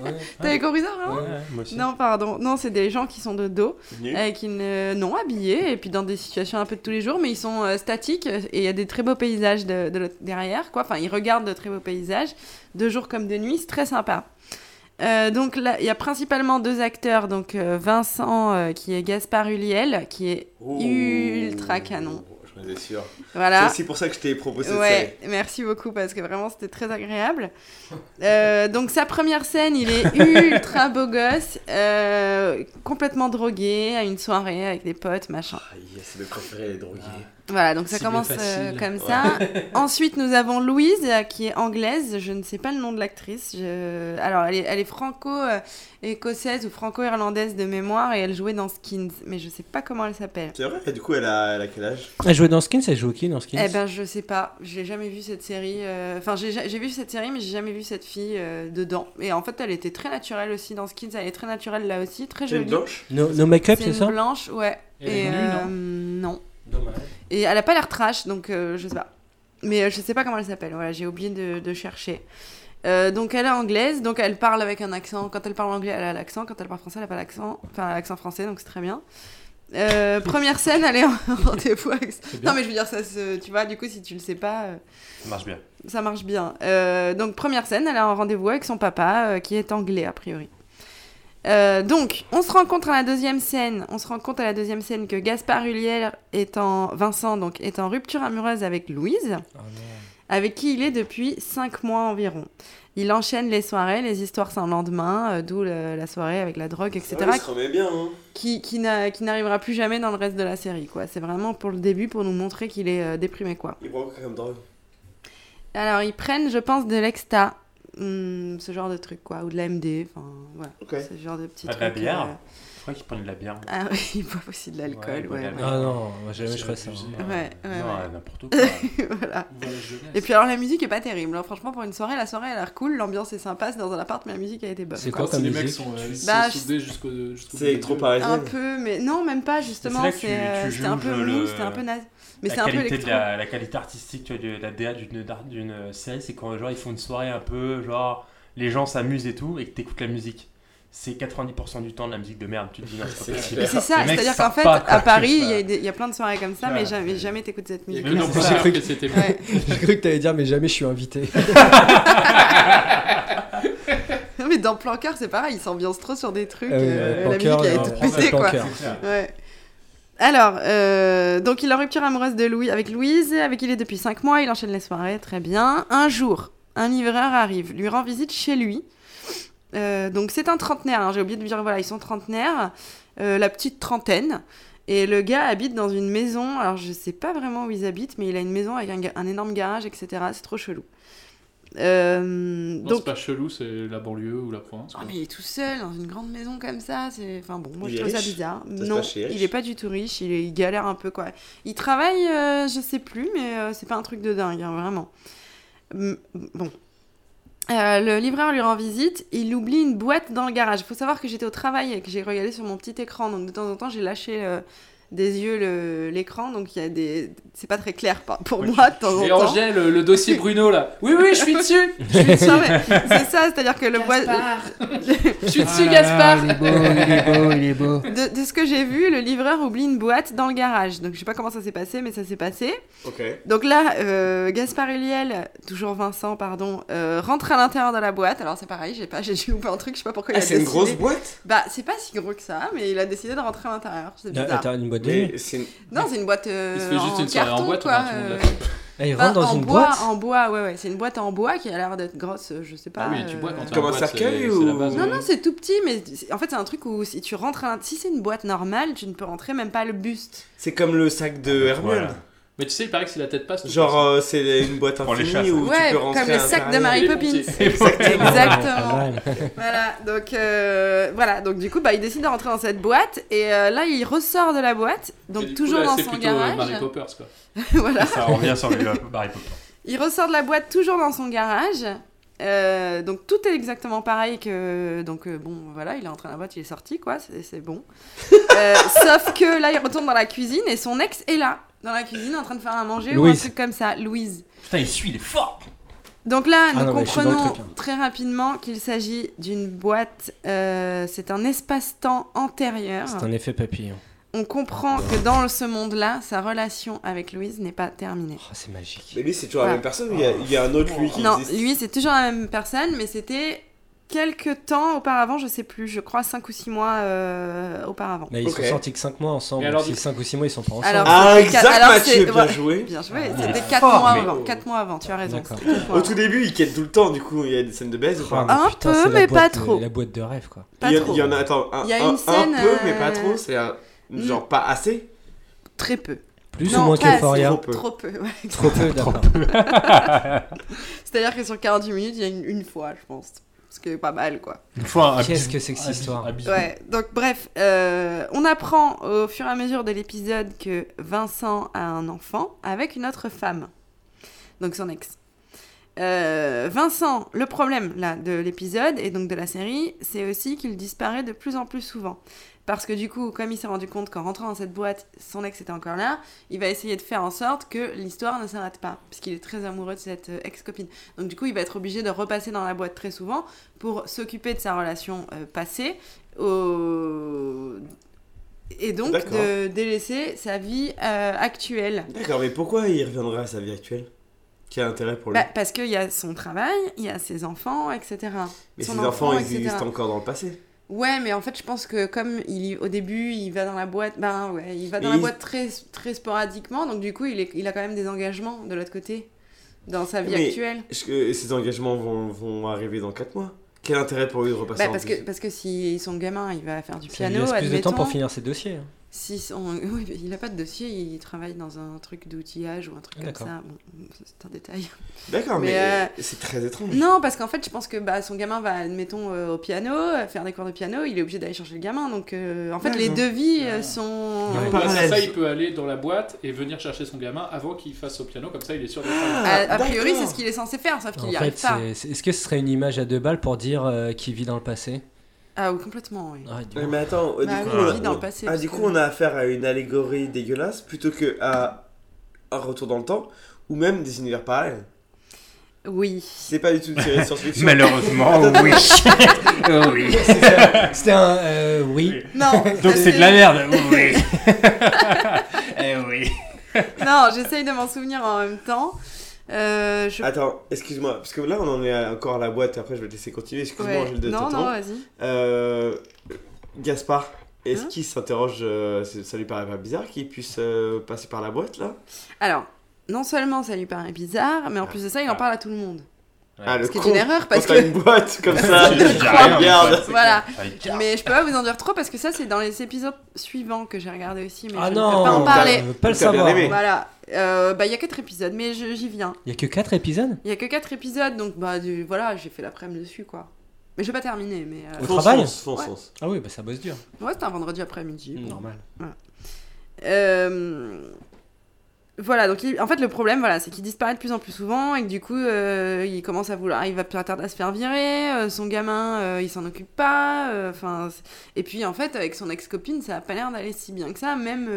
Ouais. T'avais compris ça vraiment Ouais, ouais, moi aussi. Non, pardon. Non, c'est des gens qui sont de dos. nul. avec une euh, non habillés et puis dans des situations un peu de tous les jours mais ils sont euh, statiques et il y a des très beaux paysages de, derrière quoi enfin ils regardent de très beaux paysages de jour comme de nuit c'est très sympa Euh, donc là il y a principalement deux acteurs donc euh, Vincent euh, qui est Gaspard Ulliel qui est Oh. ultra canon J'en étais sûr. C'est voilà aussi pour ça que je t'ai proposé cette Ouais, merci beaucoup parce que vraiment c'était très agréable. Euh, donc sa première scène, il est ultra beau gosse, euh, complètement drogué à une soirée avec des potes, machin. Ah, yes, c'est le préféré, les drogués. Voilà, donc ça Cible commence euh, comme Ouais. ça. Ensuite, nous avons Louise, euh, qui est anglaise. Je ne sais pas le nom de l'actrice. Je- Alors, elle est, elle est franco-écossaise ou franco-irlandaise de mémoire et elle jouait dans Skins, mais je sais pas comment elle s'appelle. C'est vrai Et du coup, elle a, elle a quel âge? Elle jouait dans Skins, elle joue qui dans Skins? Eh ben, je sais pas. J'ai jamais vu cette série. euh, Enfin, j'ai vu cette série, mais j'ai jamais vu cette fille euh, dedans. Et en fait, elle était très naturelle aussi dans Skins. Elle est très naturelle là aussi, très C'est une jolie. blanche? No, no make-up, C'est ça? blanche, ouais. Et non. Dommage. Et elle a pas l'air trash, donc euh, je sais pas. Mais euh, je sais pas comment elle s'appelle. Voilà, j'ai oublié de, de chercher. Euh, donc elle est anglaise, donc elle parle avec un accent. Quand elle parle anglais, elle a l'accent. Quand elle parle français, elle a pas l'accent. Enfin, l'accent français, donc c'est très bien. Euh, première scène, elle est en rendez-vous avec... Non mais je veux dire, ça se... tu vois, du coup, si tu le sais pas, euh, Ça marche bien. ça marche bien. Donc première scène, elle est en rendez-vous avec son papa, qui est anglais a priori. Euh, donc, on se rend compte à la deuxième scène, on se rend compte à la deuxième scène que Gaspard Ulliel est en Vincent donc est en rupture amoureuse avec Louise, avec qui il est depuis 5 mois environ. Il enchaîne les soirées, les histoires sans lendemain, euh, d'où le- la soirée avec la drogue, etc. Ah, il se remet bien, hein. qui, qui n'a- qui n'arrivera plus jamais dans le reste de la série, quoi. C'est vraiment pour le début, pour nous montrer qu'il est euh, déprimé, quoi. Il prend quoi comme drogue? Alors, ils prennent, je pense, de l'exta. Hum, ce genre de truc, quoi. Ou de la MD. Enfin, voilà. Ce genre de petits Ah, trucs. la bière euh, Je crois qu'ils prennent de la bière. Ah oui, ils boivent aussi de l'alcool, Ouais. Ah non, moi jamais je ferais ça. hein. Ouais, ouais, non, ouais. n'importe quoi. voilà. Et puis alors la musique est pas terrible. hein. Franchement pour une soirée, la soirée elle a l'air cool, l'ambiance est sympa, c'est dans un appart mais la musique a été bonne. C'est quoi. comme Si les mecs musique sont, euh, Bah, sont soudés jusqu'au jusqu'au C'est des parisien. Un peu, mais non même pas justement. C'est euh, C'était un peu mou, c'était un peu naze. Mais la c'est un peu qualité de électro. la, la qualité artistique tu vois, de la DA d'une série, c'est quand genre ils font une soirée un peu genre les gens s'amusent et tout et que t'écoutes la musique. C'est 90% du temps de la musique de merde. Tu te dis non, c'est pas possible. Mais c'est ça, c'est-à-dire qu'en fait pas, quoi, à Paris il y, y a plein de soirées comme ça, mais jamais, jamais t'écoutes cette musique. c'est ça. Poker que c'était. Ouais. J'ai cru que t'allais dire, mais jamais je suis invité. Non, mais dans Planqueur c'est pareil, ils s'ambiancent trop sur des trucs. Ah euh, la musique elle est toute pétée quoi. Ouais. Alors, euh, donc il est en rupture amoureuse de Louis, avec Louise, avec qui il est depuis 5 mois, il enchaîne les soirées, très bien. Un jour, un livreur arrive, lui rend visite chez lui. Euh, donc c'est un trentenaire, hein, j'ai oublié de dire, voilà, ils sont trentenaires, euh, la petite trentaine. Et le gars habite dans une maison, alors je sais pas vraiment où ils habitent, mais il a une maison avec un, un énorme garage, etc. C'est trop chelou. Euh, Non, donc, c'est pas chelou, c'est la banlieue ou la province. Oh, quoi. mais il est tout seul dans une grande maison comme ça, c'est enfin bon, moi Il je trouve ça bizarre. Ça non, il est pas du tout riche, il, est- il galère un peu quoi. Il travaille, euh, je sais plus, mais euh, c'est pas un truc de dingue, hein, vraiment. Bon. Euh, le livreur lui rend visite, il oublie une boîte dans le garage. Il faut savoir que j'étais au travail et que j'ai regardé sur mon petit écran, donc de temps en temps j'ai lâché euh, des yeux l'écran, donc il y a des. C'est pas très clair pour Oui, moi de temps Et en temps. Angèle, le, le dossier Bruno là. Oui, oui, je suis dessus. Je suis dessus. Non, mais c'est ça, c'est-à-dire que le bois. Je suis dessus, Gaspard. il est beau, il est beau, il est beau. De, de ce que j'ai vu, le livreur oublie une boîte dans le garage. Donc je sais pas comment ça s'est passé, mais ça s'est passé. Ok. Donc là, euh, Gaspard Huliel, toujours Vincent, pardon, euh, rentre à l'intérieur de la boîte. Alors c'est pareil, j'ai pas, j'ai dû louper un truc, je sais pas pourquoi il Ah, a c'est une décidé- grosse boîte? Bah c'est pas si gros que ça, mais il a décidé de rentrer à l'intérieur. C'est Ah, bizarre. T'as une boîte Non, c'est une boîte euh, Il se fait juste en une soirée en carton, boîte, quoi. euh. Ah, il enfin, rentre dans en une bois, boîte En bois, ouais, ouais. C'est une boîte en bois qui a l'air d'être grosse, euh, je sais pas. Ah oui, tu bois quand t'es Comme un cercueil ou-. Non, non, c'est tout petit, mais en fait, c'est un truc où si tu rentres à Si c'est une boîte normale, tu ne peux rentrer même pas le buste. C'est comme le sac de Hermione. Voilà. Mais tu sais, il paraît que si la tête passe. tu Genre, passes. euh, c'est une boîte infinie où tu ouais, peux rentrer comme le sac de. Mary Les Poppins. Exactement. Exactement. Voilà, donc euh, voilà, donc du coup, bah, il décide de rentrer dans cette boîte et euh, là, il ressort de la boîte, donc coup, toujours là, dans c'est son euh, garage. Mary Poppers quoi. voilà, Ça revient sur le Harry Potter. il ressort de la boîte toujours dans son garage. Euh, donc tout est exactement pareil que donc euh, bon voilà il est entré dans la boîte il est sorti quoi c'est c'est bon Euh, sauf que là il retourne dans la cuisine et son ex est là dans la cuisine en train de faire à manger ou un Louise. truc comme ça Louise Putain, il suit, il est fort. Donc là, Ah nous non, comprenons truc, hein. très rapidement qu'il s'agit d'une boîte, euh, c'est un espace-temps antérieur. C'est un effet papillon. On comprend que dans ce monde-là, sa relation avec Louise n'est pas terminée. Oh, c'est magique. Mais lui, c'est toujours Voilà. la même personne ou il y a, il y a un autre lui qui Non, existe lui, c'est toujours la même personne, mais c'était quelques temps auparavant, je sais plus, je crois 5 ou 6 mois euh, auparavant. Mais ils Ok. sont sortis que 5 mois ensemble. Alors, si du- 5 ou 6 mois, ils sont pas ensemble. Alors, Ah, exact, alors, Mathieu, c'est- bien joué. Bien joué, Ah, c'était il est 4 fort, mois mais- avant. 4 mois avant, tu as raison. Au avant. tout début, il quête tout le temps, du coup, il y a des scènes de baise ou pas Un putain, peu, mais boîte pas trop. La boîte de rêve, quoi. Pas il, y a- trop. il y en a, attends, un, Il y a un- une scène, un peu, mais euh, pas trop, c'est un-. Genre pas assez. Très peu. Plus Non, ou moins qu'Euphoria Trop peu. Trop peu, ouais. Trop peu, d'accord. C'est-à-dire que sur 48 minutes, il y a une, une fois, je pense. Ce qui est pas mal, quoi. Une fois, un Qu'est-ce que c'est que cette histoire. Ouais, donc bref, euh, on apprend au fur et à mesure de l'épisode que Vincent a un enfant avec une autre femme, donc son ex. Euh, Vincent, le problème là de l'épisode et donc de la série, c'est aussi qu'il disparaît de plus en plus souvent. Parce que du coup, comme il s'est rendu compte qu'en rentrant dans cette boîte, son ex était encore là, il va essayer de faire en sorte que l'histoire ne s'arrête pas, puisqu'il est très amoureux de cette euh, ex-copine. Donc du coup, il va être obligé de repasser dans la boîte très souvent pour s'occuper de sa relation euh, passée, au- et donc de délaisser sa vie euh, actuelle. D'accord, mais pourquoi il reviendrait à sa vie actuelle? Quel intérêt pour lui? Bah, parce qu'il y a son travail, il y a ses enfants, etc. Mais Son ses enfants, ils etc. existent encore dans le passé. Ouais, mais en fait, je pense que comme il, au début, il va dans la boîte, ben ouais, il va dans la il- boîte très, très sporadiquement, donc du coup, il, est, il a quand même des engagements de l'autre côté dans sa vie Mais actuelle. Que ces engagements vont, vont arriver dans 4 mois? Quel intérêt pour lui de repasser Bah, en parce, plus? que, parce que si son gamin, il va faire du piano, laisse plus de temps pour finir ses dossiers. hein. Si mais il n'a pas de dossier, il travaille dans un truc d'outillage ou un truc Ah, comme ça. Bon, c'est un détail. D'accord, mais, euh, c'est très étrange. Non, parce qu'en fait, je pense que bah, son gamin va, admettons, euh, au piano, euh, faire des cours de piano, il est obligé d'aller chercher le gamin. Donc, euh, en fait, les deux vies euh, sont. Ça, il peut aller dans la boîte et venir chercher son gamin avant qu'il fasse au piano, comme ça il est sûr de A, Ah, a priori, c'est ce qu'il est censé faire, sauf qu'il fait, arrive pas. est-ce que ce serait une image à deux balles pour dire euh, qu'il vit dans le passé? Ah, oui, complètement, oui. Ah, du Ouais, coup. mais attends, Bah du coup, oui, on a, vit dans le passé, ah, du coup, on a affaire à une allégorie dégueulasse plutôt que à un retour dans le temps ou même des univers parallèles. Oui. C'est pas du tout une série de science-fiction. Malheureusement, Attends, oui. oui. C'était un euh, oui. Non. Donc c'est de la merde. Oui. eh oui. non, j'essaye de m'en souvenir en même temps. Euh, je... Attends, excuse-moi, parce que là on en est encore à la boîte, après je vais te laisser continuer, excuse-moi Ouais. Angèle de Non, non, vas-y. Euh, Gaspard, est-ce Hein qu'il s'interroge, euh, ça lui paraît pas bizarre qu'il puisse euh, passer par la boîte là? Alors, non seulement ça lui paraît bizarre, mais en plus de ça, il en parle à tout le monde. Ah le Ce qui est une erreur parce que. une boîte comme ça, dis rien, regardes. mais Voilà. Mais je peux pas vous en dire trop parce que ça, c'est dans les épisodes suivants que j'ai regardé aussi. Mais Ah je non, ne peux pas en parler. pas le savoir. Voilà. Euh, bah, il y a 4 épisodes, mais je- j'y viens. Il y a que 4 épisodes? Il y a que 4 épisodes, donc bah, du- voilà, j'ai fait l'après-midi dessus, quoi. Mais je vais pas terminer, mais. euh, Au Fonce, travail fonce, Ouais. fonce. Ah oui, bah ça bosse dur. Ouais, c'était un vendredi après-midi. Normal. Euh, Voilà, donc il- en fait le problème, voilà, c'est qu'il disparaît de plus en plus souvent et que du coup, euh, il commence à vouloir, il va plus tarder à se faire virer, euh, son gamin, euh, il s'en occupe pas, enfin, et puis en fait avec son ex-copine, ça a pas l'air d'aller si bien que ça, même,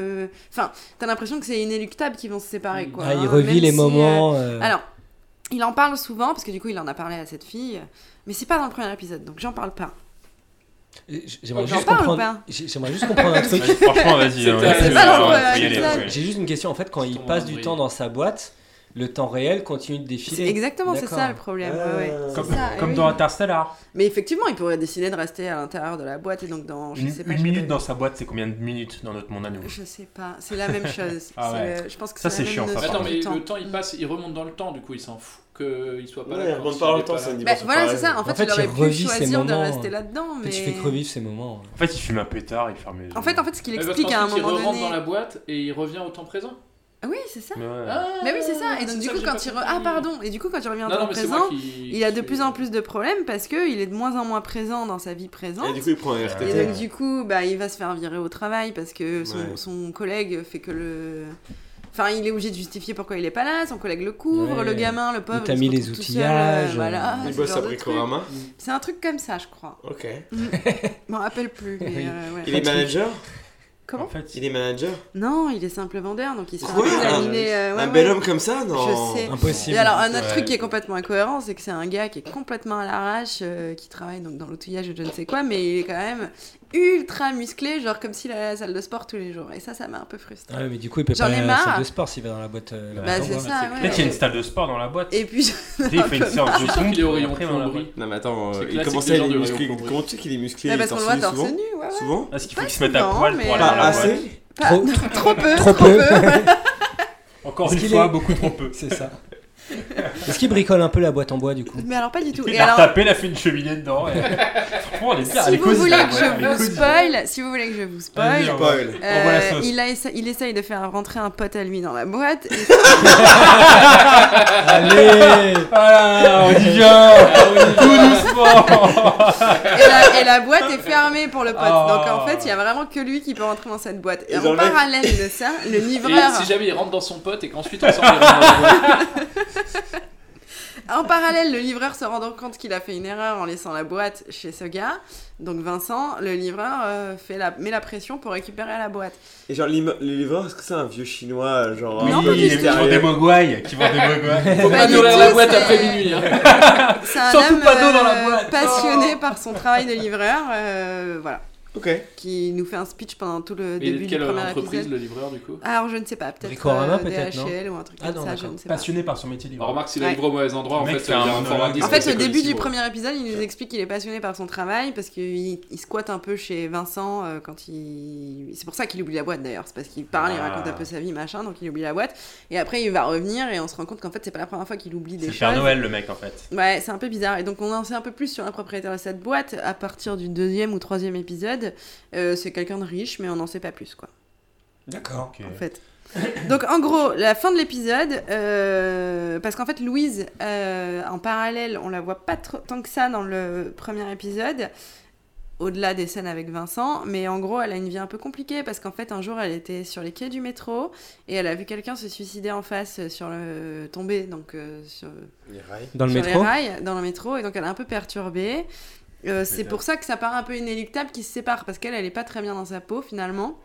enfin, t'as l'impression que c'est inéluctable qu'ils vont se séparer, quoi. Ah, il hein, revit les si, moments. Alors, il en parle souvent parce que du coup, il en a parlé à cette fille, mais c'est pas dans le premier épisode, donc j'en parle pas. J'aimerais juste comprendre. J'aimerais juste comprendre un truc. Franchement, vas-y. hein. J'ai juste une question. En fait, quand il passe du temps dans sa boîte, le temps réel continue de C'est défiler. exactement, c'est ça le problème. ouais. C'est Comme, ça, comme oui. dans Interstellar. Mais effectivement, il pourrait décider de rester à l'intérieur de la boîte et donc dans. Je Une, sais pas. une j'ai minute dans sa boîte, c'est combien de minutes dans notre monde à nous? Je sais pas, c'est la même chose. Ah C'est ouais. le- Je pense que Ça, c'est chiant, ça, Attends, mais le temps il passe, il remonte dans le temps, du coup il s'en fout qu'il soit pas Ouais, là. il quand il pas dans est le temps, là. c'est Bah, voilà, c'est ça. En fait, En fait, il aurait il pu choisir de rester là-dedans. En Mais... fait, tu fais que revivre ces moments. En fait, il fume un pétard, il ferme les yeux. En fait, en fait, ce qu'il explique à un moment il rentre donné. dans la boîte et il revient au temps présent. Ah Oui, c'est ça. Mais ouais. Mais oui, c'est ça. Et donc, du ça coup, que quand il. re-. Ah, pardon. Et du coup, quand il revient non, temps présent, qui. il a de plus en plus de problèmes parce qu'il est de moins en moins présent dans sa vie présente. Et du coup, il prend un Et RTT. donc du coup, bah, il va se faire virer au travail parce que son, Ouais. son collègue fait que le... Enfin, il est obligé de justifier pourquoi il est pas là, son collègue le couvre, Ouais. le gamin, le pauvre, t'a il se mis les seul, outillages, euh, voilà, Il bosse à. Bricorama. C'est un truc comme ça, je crois. Ok. Je m'en rappelle plus, mais Oui. euh, ouais. Il est manager Comment En fait, Il est manager Non, il est simple vendeur, donc il se fait Un- euh, ouais, Un ouais. bel homme comme ça Non. Je sais. Impossible. Et alors, un autre Ouais. truc qui est complètement incohérent, c'est que c'est un gars qui est complètement à l'arrache, euh, qui travaille donc dans l'outillage de je ne sais quoi, mais il est quand même ultra musclé, genre comme s'il allait à la salle de sport tous les jours. Et ça, ça m'a un peu frustré. Ah ouais, mais du coup, il peut J'en pas aller ai à la marre. salle de sport s'il va dans la boîte. euh, Bah, c'est ça, ouais. peut-être qu'il y a une salle de sport dans la boîte. Et puis, Tu sais, il fait une séance de Je suis sûr foot, qu'il est au rayon après, dans la plomberie. Non, mais attends, euh, il les à il du musclé. Comment tu sais qu'il est musclé? Il est parce qu'on le voit torse souvent? nu, ouais. Souvent? Est-ce qu'il faut qu'il se mette à poil pour aller dans la boîte? Trop- peu, Trop peu? Encore une fois, beaucoup trop peu. C'est ça. Est-ce qu'il bricole un peu la boîte en bois du coup Mais alors pas du tout. Il Et a alors, retapé, il a fait une cheminée dedans. Et... Franchement, elle est bien. si vous cosy, voulez la que je vous cosy. spoil, si vous voulez que je vous spoil, on euh, il, a essa- il essaye de faire rentrer un pote à lui dans la boîte. Et, Allez Ah, on y vient Tout doucement et la, et la boîte est fermée pour le pote. Oh. Donc en fait, il y a vraiment que lui qui peut rentrer dans cette boîte. Et, Et en parallèle de ça, le Et livreur. si jamais il rentre dans son pote et qu'ensuite ensemble il rentre dans la boîte. En parallèle, le livreur se rend donc compte qu'il a fait une erreur en laissant la boîte chez ce gars. Donc Vincent, le livreur, euh, fait la, met la pression pour récupérer la boîte. Et genre, le livreur, est-ce que c'est un vieux chinois, genre un pas peu du il est qui vend des mogwai, qui vend des mogwai. Faut Pas pas nourrir la boîte c'est- après minuit. Hein. C'est un Surtout homme pas d'eau dans la euh, boîte. passionné par son travail de livreur, euh, voilà, Qui nous fait un speech pendant tout le Et début de du quelle premier entreprise épisode. le livreur du coup Alors je ne sais pas, peut-être Bricorama, euh, DHL ou un truc Ah comme non, ça, je ne sais pas. Passionné par son métier Alors, livreur. remarque s'il a Ouais. livré au mauvais endroit, en fait, a un un En fait, c'est le début du premier épisode, il nous explique qu'il est passionné par son travail parce qu'il il squatte un peu chez Vincent euh, quand il. C'est pour ça qu'il oublie la boîte d'ailleurs. C'est parce qu'il parle, il Ah. raconte un peu sa vie, machin, donc il oublie la boîte. Et après, il va revenir et on se rend compte qu'en fait, c'est pas la première fois qu'il oublie des C'est choses. Père Noël, le mec, en fait. Ouais, c'est un peu bizarre. Et donc, on en sait un peu plus sur la propriétaire de cette boîte à partir du deuxième ou troisième épisode. Euh, c'est quelqu'un de riche, mais on n'en sait pas plus, quoi. D'accord. En fait. Donc en gros, la fin de l'épisode, euh, parce qu'en fait Louise, euh, en parallèle, on la voit pas trop, tant que ça dans le premier épisode, au-delà des scènes avec Vincent, mais en gros, elle a une vie un peu compliquée parce qu'en fait, un jour, elle était sur les quais du métro et elle a vu quelqu'un se suicider en face sur le tomber, donc euh, sur, Les rails. Dans le sur métro les rails, dans le métro, et donc elle est un peu perturbée. Euh, c'est pour ça que ça paraît un peu inéluctable qu'ils se séparent parce qu'elle, elle est pas très bien dans sa peau finalement.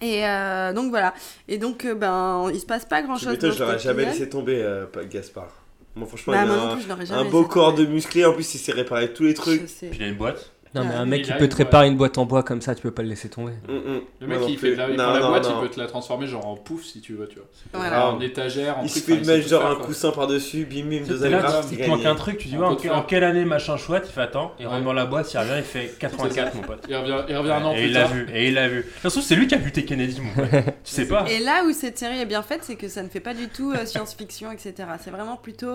Et euh, donc voilà. Et donc, euh, ben, il se passe pas grand chose. m'étonnes, dans je l'aurais jamais laissé tomber, euh, Gaspard. Moi, franchement, Bah, il a un, un beau corps de musclé. En plus, il sait réparer tous les trucs. Puis il a une boîte. Non, mais Ouais. un mec Il qui a peut te réparer une boîte en bois comme ça, tu peux pas le laisser tomber. Hum, hum. Le mec, plus. fait de la, il Non, prend la non, boîte, non. il peut te la transformer genre en pouf si tu veux, tu vois. Voilà. En étagère, en Il truc, suffit de mettre genre faire, un quoi. coussin par-dessus, bim bim, deux agrafes, il te manque un truc, tu dis, ouais, en, quelle année machin chouette, il fait attends, il Ouais. rentre dans la boîte, il revient, il fait 84 mon pote. Il revient, il revient un an et plus il l'a tard. vu, et il l'a vu. Ça se trouve, c'est lui qui a buté Kennedy, mon pote. Tu sais pas. Et là où cette série est bien faite, c'est que ça ne fait pas du tout euh, science-fiction, etc. C'est vraiment plutôt.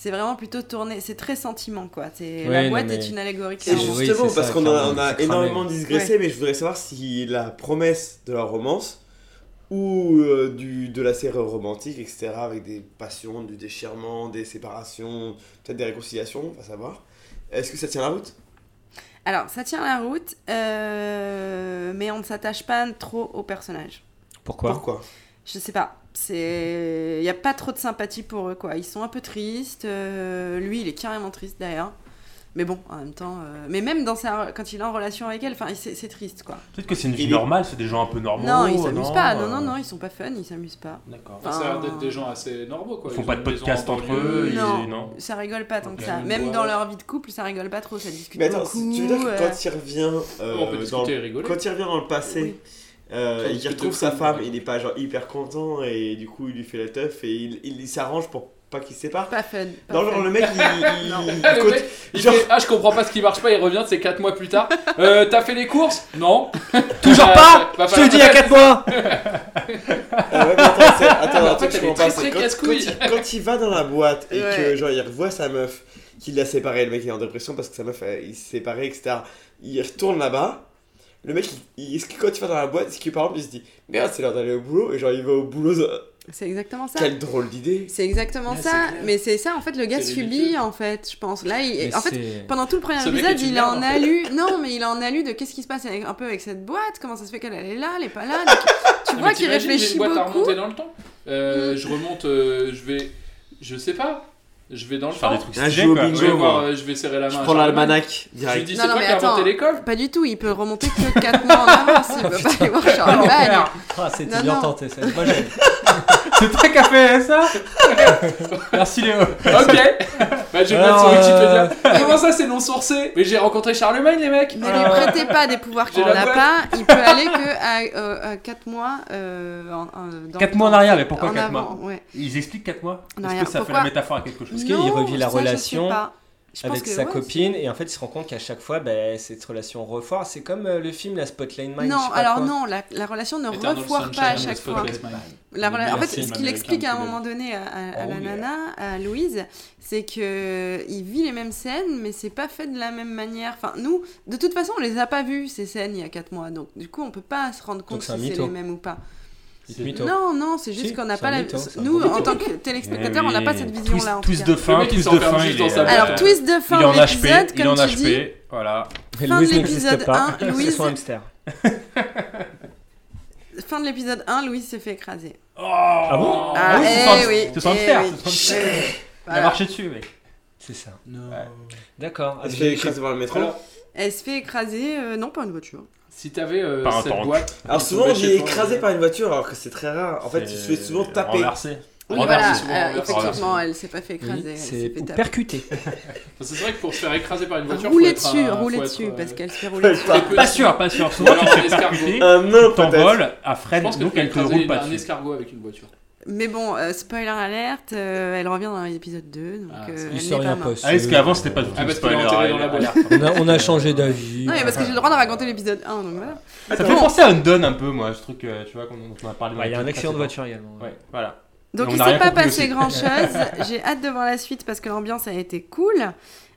C'est vraiment plutôt tourné, c'est très sentiment quoi. C'est Ouais, la non, boîte mais- est une allégorie. Et clairement. Oui, justement, parce qu'on a, on a énormément digressé, mais je voudrais savoir si la promesse de la romance ou euh, du, de la série romantique, etc., avec des passions, du déchirement, des séparations, peut-être des réconciliations, on va savoir. Est-ce que ça tient la route? Alors, ça tient la route, euh, mais on ne s'attache pas trop aux personnages. Pourquoi? Pourquoi? Je sais pas. C'est, il y a pas trop de sympathie pour eux quoi. Ils sont un peu tristes. euh, Lui, il est carrément triste d'ailleurs. Mais bon, en même temps, euh, mais même dans sa, quand il est en relation avec elle, enfin, c'est c'est triste quoi. Peut-être que c'est une vie Il normale, c'est des gens un peu normaux. non, ils s'amusent pas. Non, euh, non, non, ils sont pas fun, ils s'amusent pas. D'accord. Ça a l'air Enfin, d'être des gens assez normaux quoi. Ils font ont pas de podcast en entre eux, ils- non, non. ça rigole pas tant que ça. Même dans leur vie de couple, ça rigole pas trop, ça discute Mais attends, beaucoup. tu veux dire que euh, quand il revient, euh, On peut dans discuter et le, rigoler. quand il revient dans le passé, Oui. Euh, discute retrouve sa femme, il est pas genre hyper content et du coup il lui fait la teuf et il, il, il s'arrange pour pas qu'ils se séparent. Pas fun. pas Non, genre fun. le mec il, il, Non. il Ah, le mec, il genre- fait, ah je comprends pas ce qui marche pas, il revient, c'est 4 mois plus tard. Euh, T'as fait les courses? Non. Toujours Euh, pas va Je te le dis il y a 4 mois Ah ouais, mais attends, attends, que je comprends pas, très, très quand, quand, il, quand il va dans la boîte et Ouais. que genre il revoit sa meuf, qu'il l'a séparé, le mec il est en dépression parce que sa meuf il s'est séparé, etc. Il retourne là-bas. Le mec, il, quand il va dans la boîte, est-ce que par exemple il se dit Merde, c'est l'heure d'aller au boulot Et genre il va au boulot. euh, C'est exactement ça. Quelle drôle d'idée C'est exactement Ouais, ça. c'est. Mais c'est ça, en fait, le gars C'est subit, en fait, je pense. Là, il... En fait, c'est- pendant tout le premier Ce épisode, il en a lu. Non, mais il en a lu de qu'est-ce qui se passe avec- un peu avec cette boîte, comment ça se fait qu'elle elle est là, elle est pas là. Donc, tu Ah, vois qu'il réfléchit une boîte à beaucoup. remonter dans le temps? Euh, Mm. Je remonte, euh, je vais, je sais pas, je vais dans le Faire des trucs stylés, jeu au quoi. bingo, Je vais, voir, moi. euh, je vais serrer la main. Je prends l'almanach Je lui direct. dis, Non, c'est non, toi mais qui as inventé attends. l'école Pas du tout, il peut remonter que 4 mois en avance, il peut pas aller voir Charlemagne. Ah, c'était bien tenté ça. Moi, j'aime. C'est toi qui as fait ça Merci Léo. Ok Bah je vais mettre sur Wikipédia. euh, Comment ça c'est non sourcé Mais j'ai rencontré Charlemagne les mecs Ne lui prêtez pas des pouvoirs la n'a pas, il peut aller que à, 4 mois. Euh, dans 4 le mois en arrière, mais pourquoi En 4 avant, mois. Ils expliquent 4 mois Est-ce que ça fait la métaphore à quelque chose Qu'il Non, revit la ça, relation. Je avec que sa ouais, copine et en fait il se rend compte qu'à chaque fois bah, cette relation refoire c'est comme euh, le film la Spotlight Mind Non, alors quoi. non, la, la relation ne Eternal refoire Sunshine pas à chaque fois. La En fait, film ce qu'il explique à un moment donné à, à- à Oh la yeah. nana, à Louise, c'est que il vit les mêmes scènes, mais c'est pas fait de la même manière. Enfin, nous, de toute façon, on les a pas vues ces scènes il y a 4 mois, donc du coup, on peut pas se rendre compte si c'est les mêmes ou pas. Non, non, c'est juste Si, qu'on n'a pas la. mytho, Nous, en tant que téléspectateur, on n'a pas cette Twist, vision-là. twist cas. de fin, il twist de fin, il dans est. Alors, twist de fin il est en de HP, l'épisode, il est en comme tu dis. HP, voilà. Fin de l'épisode n'existe pas 1, Louise- c'est son hamster Fin de l'épisode 1, Louise se fait écraser. Ah bon Ah, oui, c'est eh son- oui, c'est son eh hamster, oui. c'est son hamster. Il a marché dessus, mec. c'est ça d'accord Elle se Ah, fait écraser par le métro. Elle se fait écraser, euh, non pas une voiture. Si t'avais euh, Par un cette tank. boîte. Alors souvent, toi, écrasé euh, par une voiture, alors que c'est très rare. En fait, il se fait souvent taper. Renversé. Oui, Renversé, voilà, souvent, euh, renversé. effectivement, elle s'est pas fait écraser. Oui, elle s'est c'est fait ou taper. percuté C'est vrai que pour se faire écraser par une voiture, Rouler faut être dessus, un- rouler faut dessus, être, euh, parce qu'elle se fait rouler dessus. Pas sûr, pas sûr. Souvent, Alors, tu te un fais escargot. percuter, Un nain, peut-être. t'envoles à Je freine, pense que donc tu elle te écraser roule pas un dessus. escargot avec une voiture. Mais bon, euh, spoiler alerte, euh, elle revient dans l'épisode 2, donc Ah, euh, c'est- elle il n'est s'est pas passé Ah, est-ce qu'avant, c'était pas du tout Ah, spoiler on a, on a changé d'avis Non, mais parce que j'ai le droit de raconter l'épisode 1, donc voilà. Ça fait penser à Undone un peu, moi, ce truc, euh, tu vois, qu'on on a parlé. Ouais, il y a un accident de voiture également Ouais, voilà. Donc il n'a s'est pas passé grand chose. J'ai hâte de voir la suite parce que l'ambiance a été cool.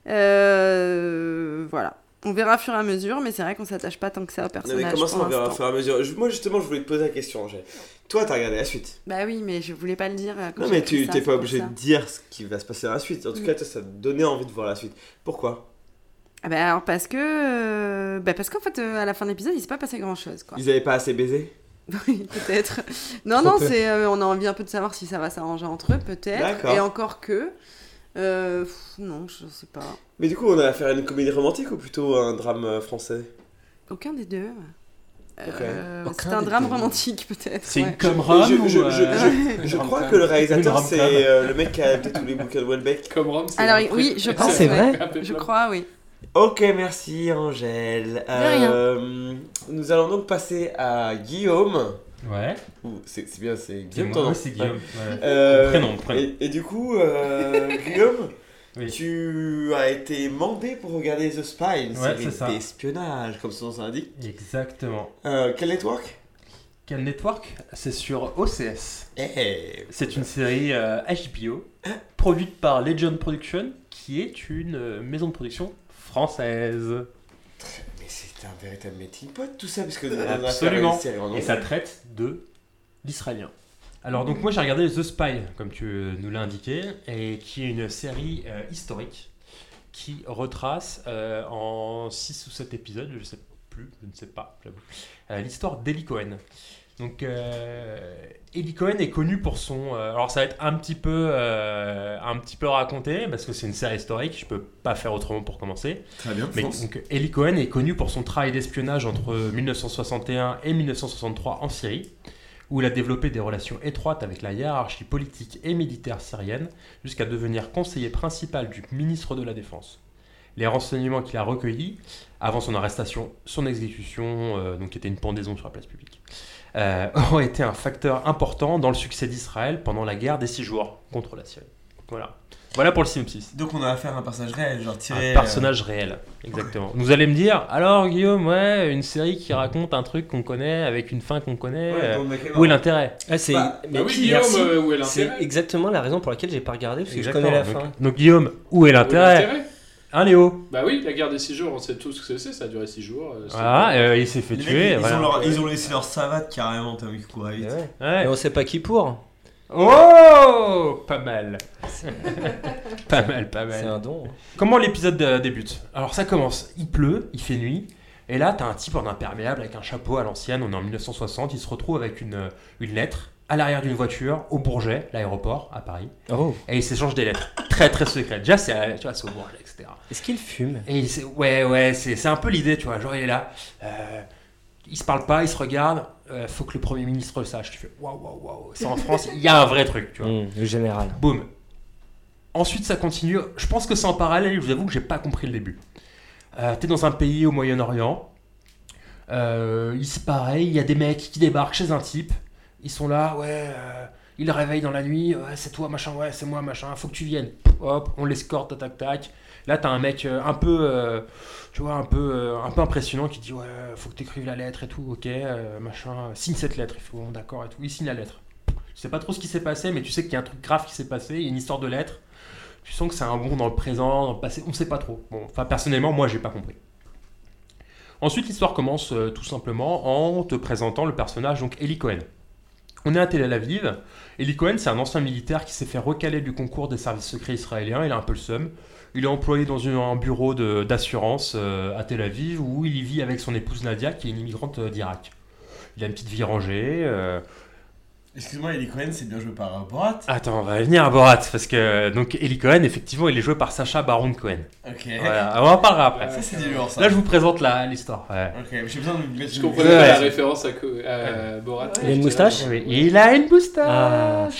Euh, voilà. On verra au fur et à mesure, mais c'est vrai qu'on s'attache pas tant que ça au Non, personnage. mais comment ça, on verra au fur et à mesure Je- Moi, justement, je voulais te poser la question, Angèle. Toi, t'as regardé la suite. Bah oui, mais je voulais pas le dire. euh, quand Non, mais tu t'es pas obligé de dire ce qui va se passer dans la suite. En tout Mm. cas, toi, ça te donnait envie de voir la suite. Pourquoi? Ah bah alors parce que, euh, bah parce qu'en fait euh, à la fin de l'épisode il s'est pas passé grand chose quoi. Ils avaient pas assez baisé? Oui, peut-être. Non, non, c'est, euh, on a envie un peu de savoir si ça va s'arranger entre eux, peut-être. D'accord. Et encore que. euh, pff, non, je sais pas. Mais du coup, on a affaire à une comédie romantique ou plutôt à un drame euh, français? Aucun des deux. Ok. Euh, c'est un drame deux. romantique, peut-être. C'est ouais. une com Je, rom je, euh, je- je Une crois que le réalisateur, c'est euh, le mec qui a adapté tous les bouquins de Welbeck. Comme c'est Alors, oui, je Ah, pense. c'est ouais. vrai Je crois, oui. Ok, merci Angèle. rien. Euh, nous allons donc passer à Guillaume. Ouais. C'est c'est bien, c'est C'est Guillaume ton nom. c'est Guillaume. Ouais. ouais. Euh, Prénom, prénom. Et, et du coup, euh, Guillaume, Oui. tu as été mandé pour regarder The Spy, une Ouais, série d'espionnage, comme son nom l'indique. Exactement. Euh, quel network? Quel network? C'est sur OCS. Eh, C'est une série euh, HBO produite par Legend Production, qui est une euh, maison de production française. Mais c'est un véritable melting pot tout ça, parce que Absolument. une série en Et ça traite de l'israélien. Alors donc moi j'ai regardé The Spy, comme tu euh, nous l'as indiqué, et qui est une série euh, historique qui retrace euh, en 6 ou 7 épisodes, je sais plus, je ne sais pas, euh, l'histoire d'Eli Cohen. Donc Eli Cohen est connu pour son... alors ça va être un petit peu, un petit peu raconté, parce que c'est une série historique, je peux pas faire autrement pour commencer. Très bien, Mais donc, Eli Cohen est connu pour son travail d'espionnage entre 1961 et 1963 en Syrie, où il a développé des relations étroites avec la hiérarchie politique et militaire syrienne, jusqu'à devenir conseiller principal du ministre de la Défense. Les renseignements qu'il a recueillis avant son arrestation, son exécution, euh, donc qui était une pendaison sur la place publique, euh, ont été un facteur important dans le succès d'Israël pendant la guerre des six jours contre la Syrie. Voilà. Voilà pour le synopsis. Donc on a affaire à un personnage réel, genre tiré... Un personnage réel, exactement. Vous allez me dire, alors Guillaume, ouais, une série qui raconte un truc qu'on connaît avec une fin qu'on connaît, Ouais, euh, où est l'intérêt Ah, c'est Bah, bah oui, Guillaume, merci. euh, où est C'est l'intérêt exactement la raison pour laquelle j'ai pas regardé parce que je connais la donc, fin. donc, Guillaume, où est l'intérêt Hein Léo Bah oui, la guerre des 6 jours, on sait tous ce que c'est, ça a duré 6 jours. euh, c'est- Voilà, euh, il s'est fait Les tuer. mecs, ils, voilà. ont leur- ils ont laissé leur savate carrément, t'as vu. Mais ouais. Ouais. Et on sait pas qui pour. Oh Pas mal. pas mal, pas C'est mal. un don. hein. Comment l'épisode euh, débute? Alors ça commence, il pleut, il fait nuit, et là t'as un type en imperméable avec un chapeau à l'ancienne, on est en 1960, il se retrouve avec une, euh, une lettre à l'arrière d'une voiture au Bourget, l'aéroport à Paris, Oh. et il s'échange des lettres très très secrètes. Déjà c'est euh, tu vois, c'est au Bourget, etc. Est-ce qu'il fume? Et il ouais ouais, c'est c'est un peu l'idée, tu vois, genre il est là, euh, il se parle pas, il se regarde, euh, faut que le Premier ministre le sache. Tu fais waouh waouh waouh, c'est en France, il y a un vrai truc, tu vois. Mmh, Le général. Boum. Ensuite, ça continue. Je pense que c'est en parallèle. Je vous avoue que j'ai pas compris le début. Euh, T'es dans un pays au Moyen-Orient. Euh, il c'est pareil. Il y a des mecs qui débarquent chez un type. Ils sont là, ouais. euh, ils le réveillent dans la nuit. Ouais, c'est toi, machin. Ouais, c'est moi, machin. Faut que tu viennes. Hop, on l'escorte, tac, tac, tac. Là, t'as un mec euh, un peu, euh, tu vois, un peu, euh, un peu impressionnant qui dit ouais, faut que t'écrives la lettre et tout, ok, machin, signe cette lettre. Il faut, d'accord et tout. Il signe la lettre. Tu sais pas trop ce qui s'est passé, mais tu sais qu'il y a un truc grave qui s'est passé. Il y a une histoire de lettre. Tu sens que c'est un bon dans le présent, dans le passé. On sait pas trop. Bon, enfin personnellement, moi, j'ai pas compris. Ensuite, l'histoire commence tout simplement en te présentant le personnage, donc Eli Cohen. On est à Tel Aviv. Eli Cohen, c'est un ancien militaire qui s'est fait recaler du concours des services secrets israéliens. Il a un peu le seum. Il est employé dans une- un bureau de- d'assurance euh, à Tel Aviv où il y vit avec son épouse Nadia, qui est une immigrante euh, d'Irak. Il a une petite vie rangée. euh, Excuse-moi, Eli Cohen, c'est bien joué par euh, Borat? Attends, on va venir à Borat parce que donc Eli Cohen, effectivement, il est joué par Sacha Baron Cohen. Ok. Voilà, on en parlera après. Ça, c'est du lourd, ça. Là, je vous présente la- l'histoire. Ouais. Ok, j'ai besoin de mettre Je comprenais pas la référence à, à Borat. Il a une moustache? Oui, il a une moustache.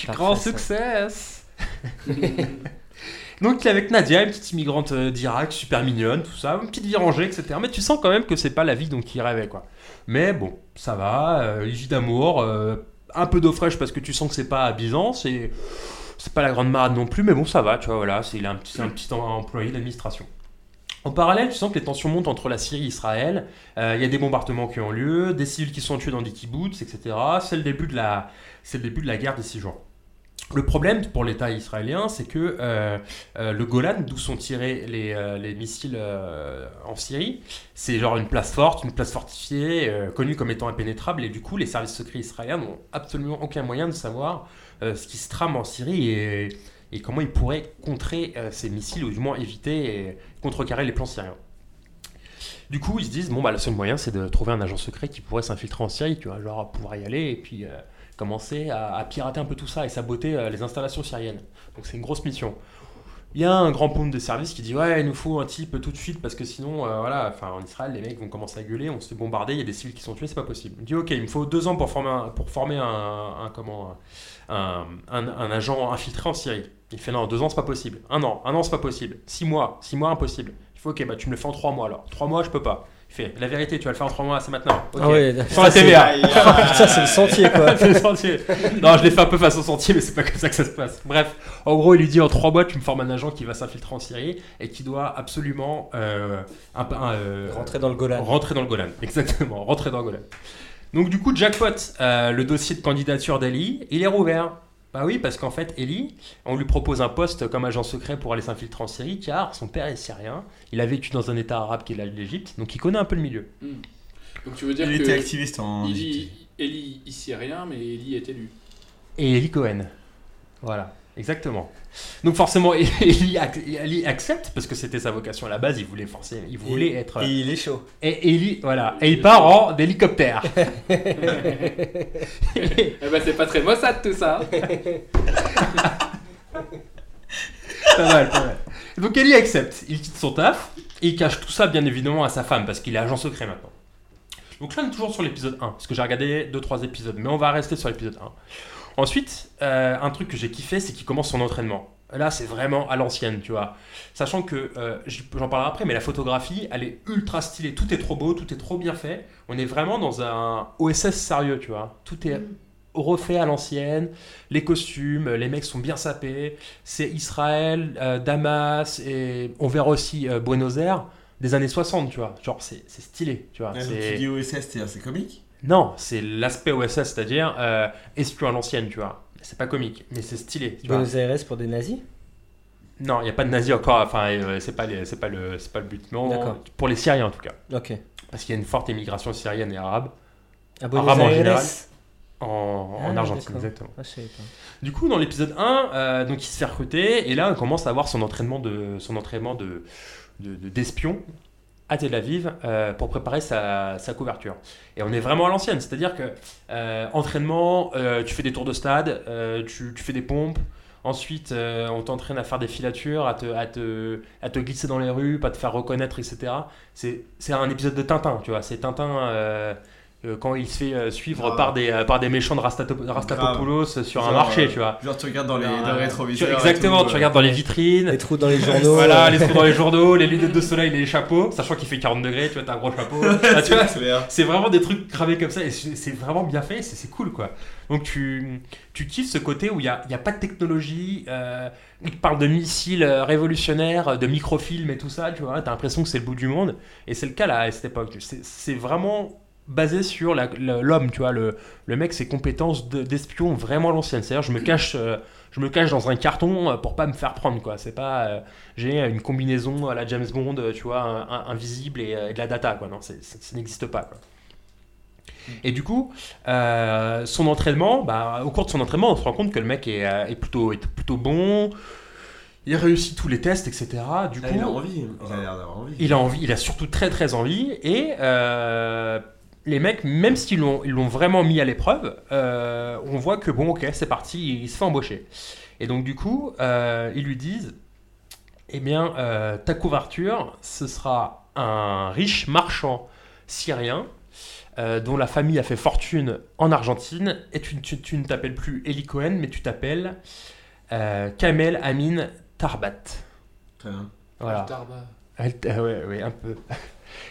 Ah, Grand succès. Donc il est avec Nadia, une petite immigrante euh, d'Irak, super mignonne, tout ça, une petite vie rangée, etc. Mais tu sens quand même que c'est pas la vie dont il rêvait, quoi. Mais bon, ça va, euh, vit d'amour, euh, un peu d'eau fraîche parce que tu sens que c'est pas à Byzance, c'est pas la grande marade non plus, mais bon, ça va, tu vois, voilà, c'est un petit, un petit employé d'administration. En parallèle, tu sens que les tensions montent entre la Syrie et Israël. Euh, Il y a des bombardements qui ont lieu, des civils qui sont tués dans des kibbutz, etc. C'est le début de la, c'est le début de la guerre des six jours. Le problème pour l'État israélien, c'est que euh, euh, le Golan, d'où sont tirés les, euh, les missiles en Syrie, c'est genre une place forte, une place fortifiée, connue comme étant impénétrable, et du coup, les services secrets israéliens n'ont absolument aucun moyen de savoir ce qui se trame en Syrie et, comment ils pourraient contrer ces missiles, ou du moins éviter et contrecarrer les plans syriens. Du coup, ils se disent, bon, bah, le seul moyen, c'est de trouver un agent secret qui pourrait s'infiltrer en Syrie, tu vois, genre pouvoir y aller et puis commencer à, pirater un peu tout ça et saboter euh, les installations syriennes. Donc c'est une grosse mission. Il y a un grand pompe de service qui dit ouais il nous faut un type tout de suite parce que sinon euh, voilà enfin en Israël les mecs vont commencer à gueuler on se fait bombarder il y a des civils qui sont tués c'est pas possible. Il dit ok il me faut deux ans pour former un, pour former un, comment un agent infiltré en Syrie. Il fait non deux ans c'est pas possible. Un an un an c'est pas possible. Six mois six mois impossible. Il faut ok bah tu me le fais en trois mois alors. Trois mois je peux pas il fait la vérité tu vas le faire en trois mois c'est maintenant. Ok. Ah ouais, sur la ça, c'est- TVA Ah, ça, c'est le sentier, quoi. c'est le sentier. Non je l'ai fait un peu façon sentier mais c'est pas comme ça que ça se passe. Bref en gros il lui dit en trois mois tu me formes un agent qui va s'infiltrer en Syrie et qui doit absolument euh, un, un, euh, Rentrer dans le Golan. rentrer dans le Golan. Exactement rentrer dans le Golan. Donc du coup jackpot euh, le dossier de candidature d'Eli il est rouvert bah oui, parce qu'en fait, Eli, on lui propose un poste comme agent secret pour aller s'infiltrer en Syrie, car son père est syrien. Il a vécu dans un état arabe qui est l'Égypte, donc il connaît un peu le milieu. Hmm. Donc tu veux dire Il que était activiste en Eli, Eli ici rien, mais Eli est élu. Et Eli Cohen. Voilà, exactement. Donc forcément, Eli, ac- Eli accepte, parce que c'était sa vocation à la base, il voulait forcer, il voulait Et- être... et il est chaud. Et Eli, voilà, et il part en hélicoptère. Eh ben c'est pas très Mossad tout ça. pas mal, pas mal. Donc Eli accepte, il quitte son taf, et il cache tout ça bien évidemment à sa femme, parce qu'il est agent secret maintenant. Donc là on est toujours sur l'épisode 1, parce que j'ai regardé 2-3 épisodes, mais on va rester sur l'épisode 1. Ensuite, euh, un truc que j'ai kiffé, c'est qu'il commence son entraînement. Là, c'est vraiment à l'ancienne, tu vois. Sachant que, euh, j'en parlerai après, mais la photographie, elle est ultra stylée. Tout est trop beau, tout est trop bien fait. On est vraiment dans un OSS sérieux, tu vois. Tout est refait à l'ancienne. Les costumes, les mecs sont bien sapés. C'est Israël, euh, Damas, et on verra aussi euh, Buenos Aires des années 60, tu vois. Genre, c'est c'est stylé, tu vois. Ah, C'est- OSS, c'est comique? Non, c'est l'aspect OSS, c'est-à-dire euh, espion à l'ancienne, tu vois. C'est pas comique, mais c'est stylé. Tu. Buenos Aires pour des nazis? Non, il n'y a pas de nazis encore, enfin, euh, c'est pas, les- pas, le, pas le but. D'accord. pour les Syriens en tout cas. Ok. Parce qu'il y a une forte immigration syrienne et arabe. À Buenos arabe en général. En, en Ah, Argentine, exactement. Ah. Du coup, dans l'épisode 1, euh, donc il se fait recruter et là, on commence à avoir son entraînement de son entraînement de de- de- d'espion à Tel Aviv euh, pour préparer sa, couverture. Et on est vraiment à l'ancienne, c'est-à-dire que euh, entraînement, euh, tu fais des tours de stade, tu, fais des pompes. Ensuite, on t'entraîne à faire des filatures, à te, à, te, glisser dans les rues, pas te faire reconnaître, etc. C'est un épisode de Tintin, tu vois. C'est Tintin, quand il se fait euh, suivre Ah. par des, euh, par des méchants de Rastapopoulos sur un marché, euh, tu vois. Genre, tu regardes dans les, Genre, dans euh, les rétroviseurs. Exactement, tout, tu euh. regardes dans les vitrines. Les trous dans les journaux. Voilà, les trous dans les journaux, les lunettes de soleil, les chapeaux, sachant qu'il fait 40 degrés, tu vois, t'as un gros chapeau. Ah, C'est vraiment des trucs gravés comme ça et c'est vraiment bien fait, c'est cool quoi. Donc tu, tu kiffes ce côté où il n'y a, il y a pas de technologie, euh, il te parle de missiles euh, révolutionnaires, de microfilms et tout ça, tu vois, t'as l'impression que c'est le bout du monde et c'est le cas là à cette époque. C'est c'est vraiment basé sur l'homme, tu vois, le, le mec, ses compétences de- d'espion vraiment l'ancienne. C'est-à-dire, je me cache. euh, je me cache dans un carton euh, pour pas me faire prendre quoi. C'est pas euh, j'ai une combinaison à la James Bond, tu vois, un- un- invisible et, et de la data quoi. Non, ça n'existe pas quoi. Et du coup, euh, son entraînement, bah, au cours de son entraînement, on se rend compte que le mec est, est plutôt, est plutôt bon. Il réussit tous les tests, etc. Du coup, il a envie. Il a l'air d'avoir envie. il a envie, il a surtout très très envie. Et euh, les mecs, même s'ils l'ont, ils l'ont vraiment mis à l'épreuve, euh, on voit que bon, ok, c'est parti, il se fait embaucher. Et donc du coup, euh, ils lui disent, eh bien, euh, ta couverture, ce sera un riche marchand syrien. euh, dont la famille a fait fortune en Argentine, et tu, tu- tu ne t'appelles plus Eli Cohen, mais tu t'appelles euh, Kamel Amin Tarbat. Très bien. Voilà. Tarbat. Euh, ouais, un peu.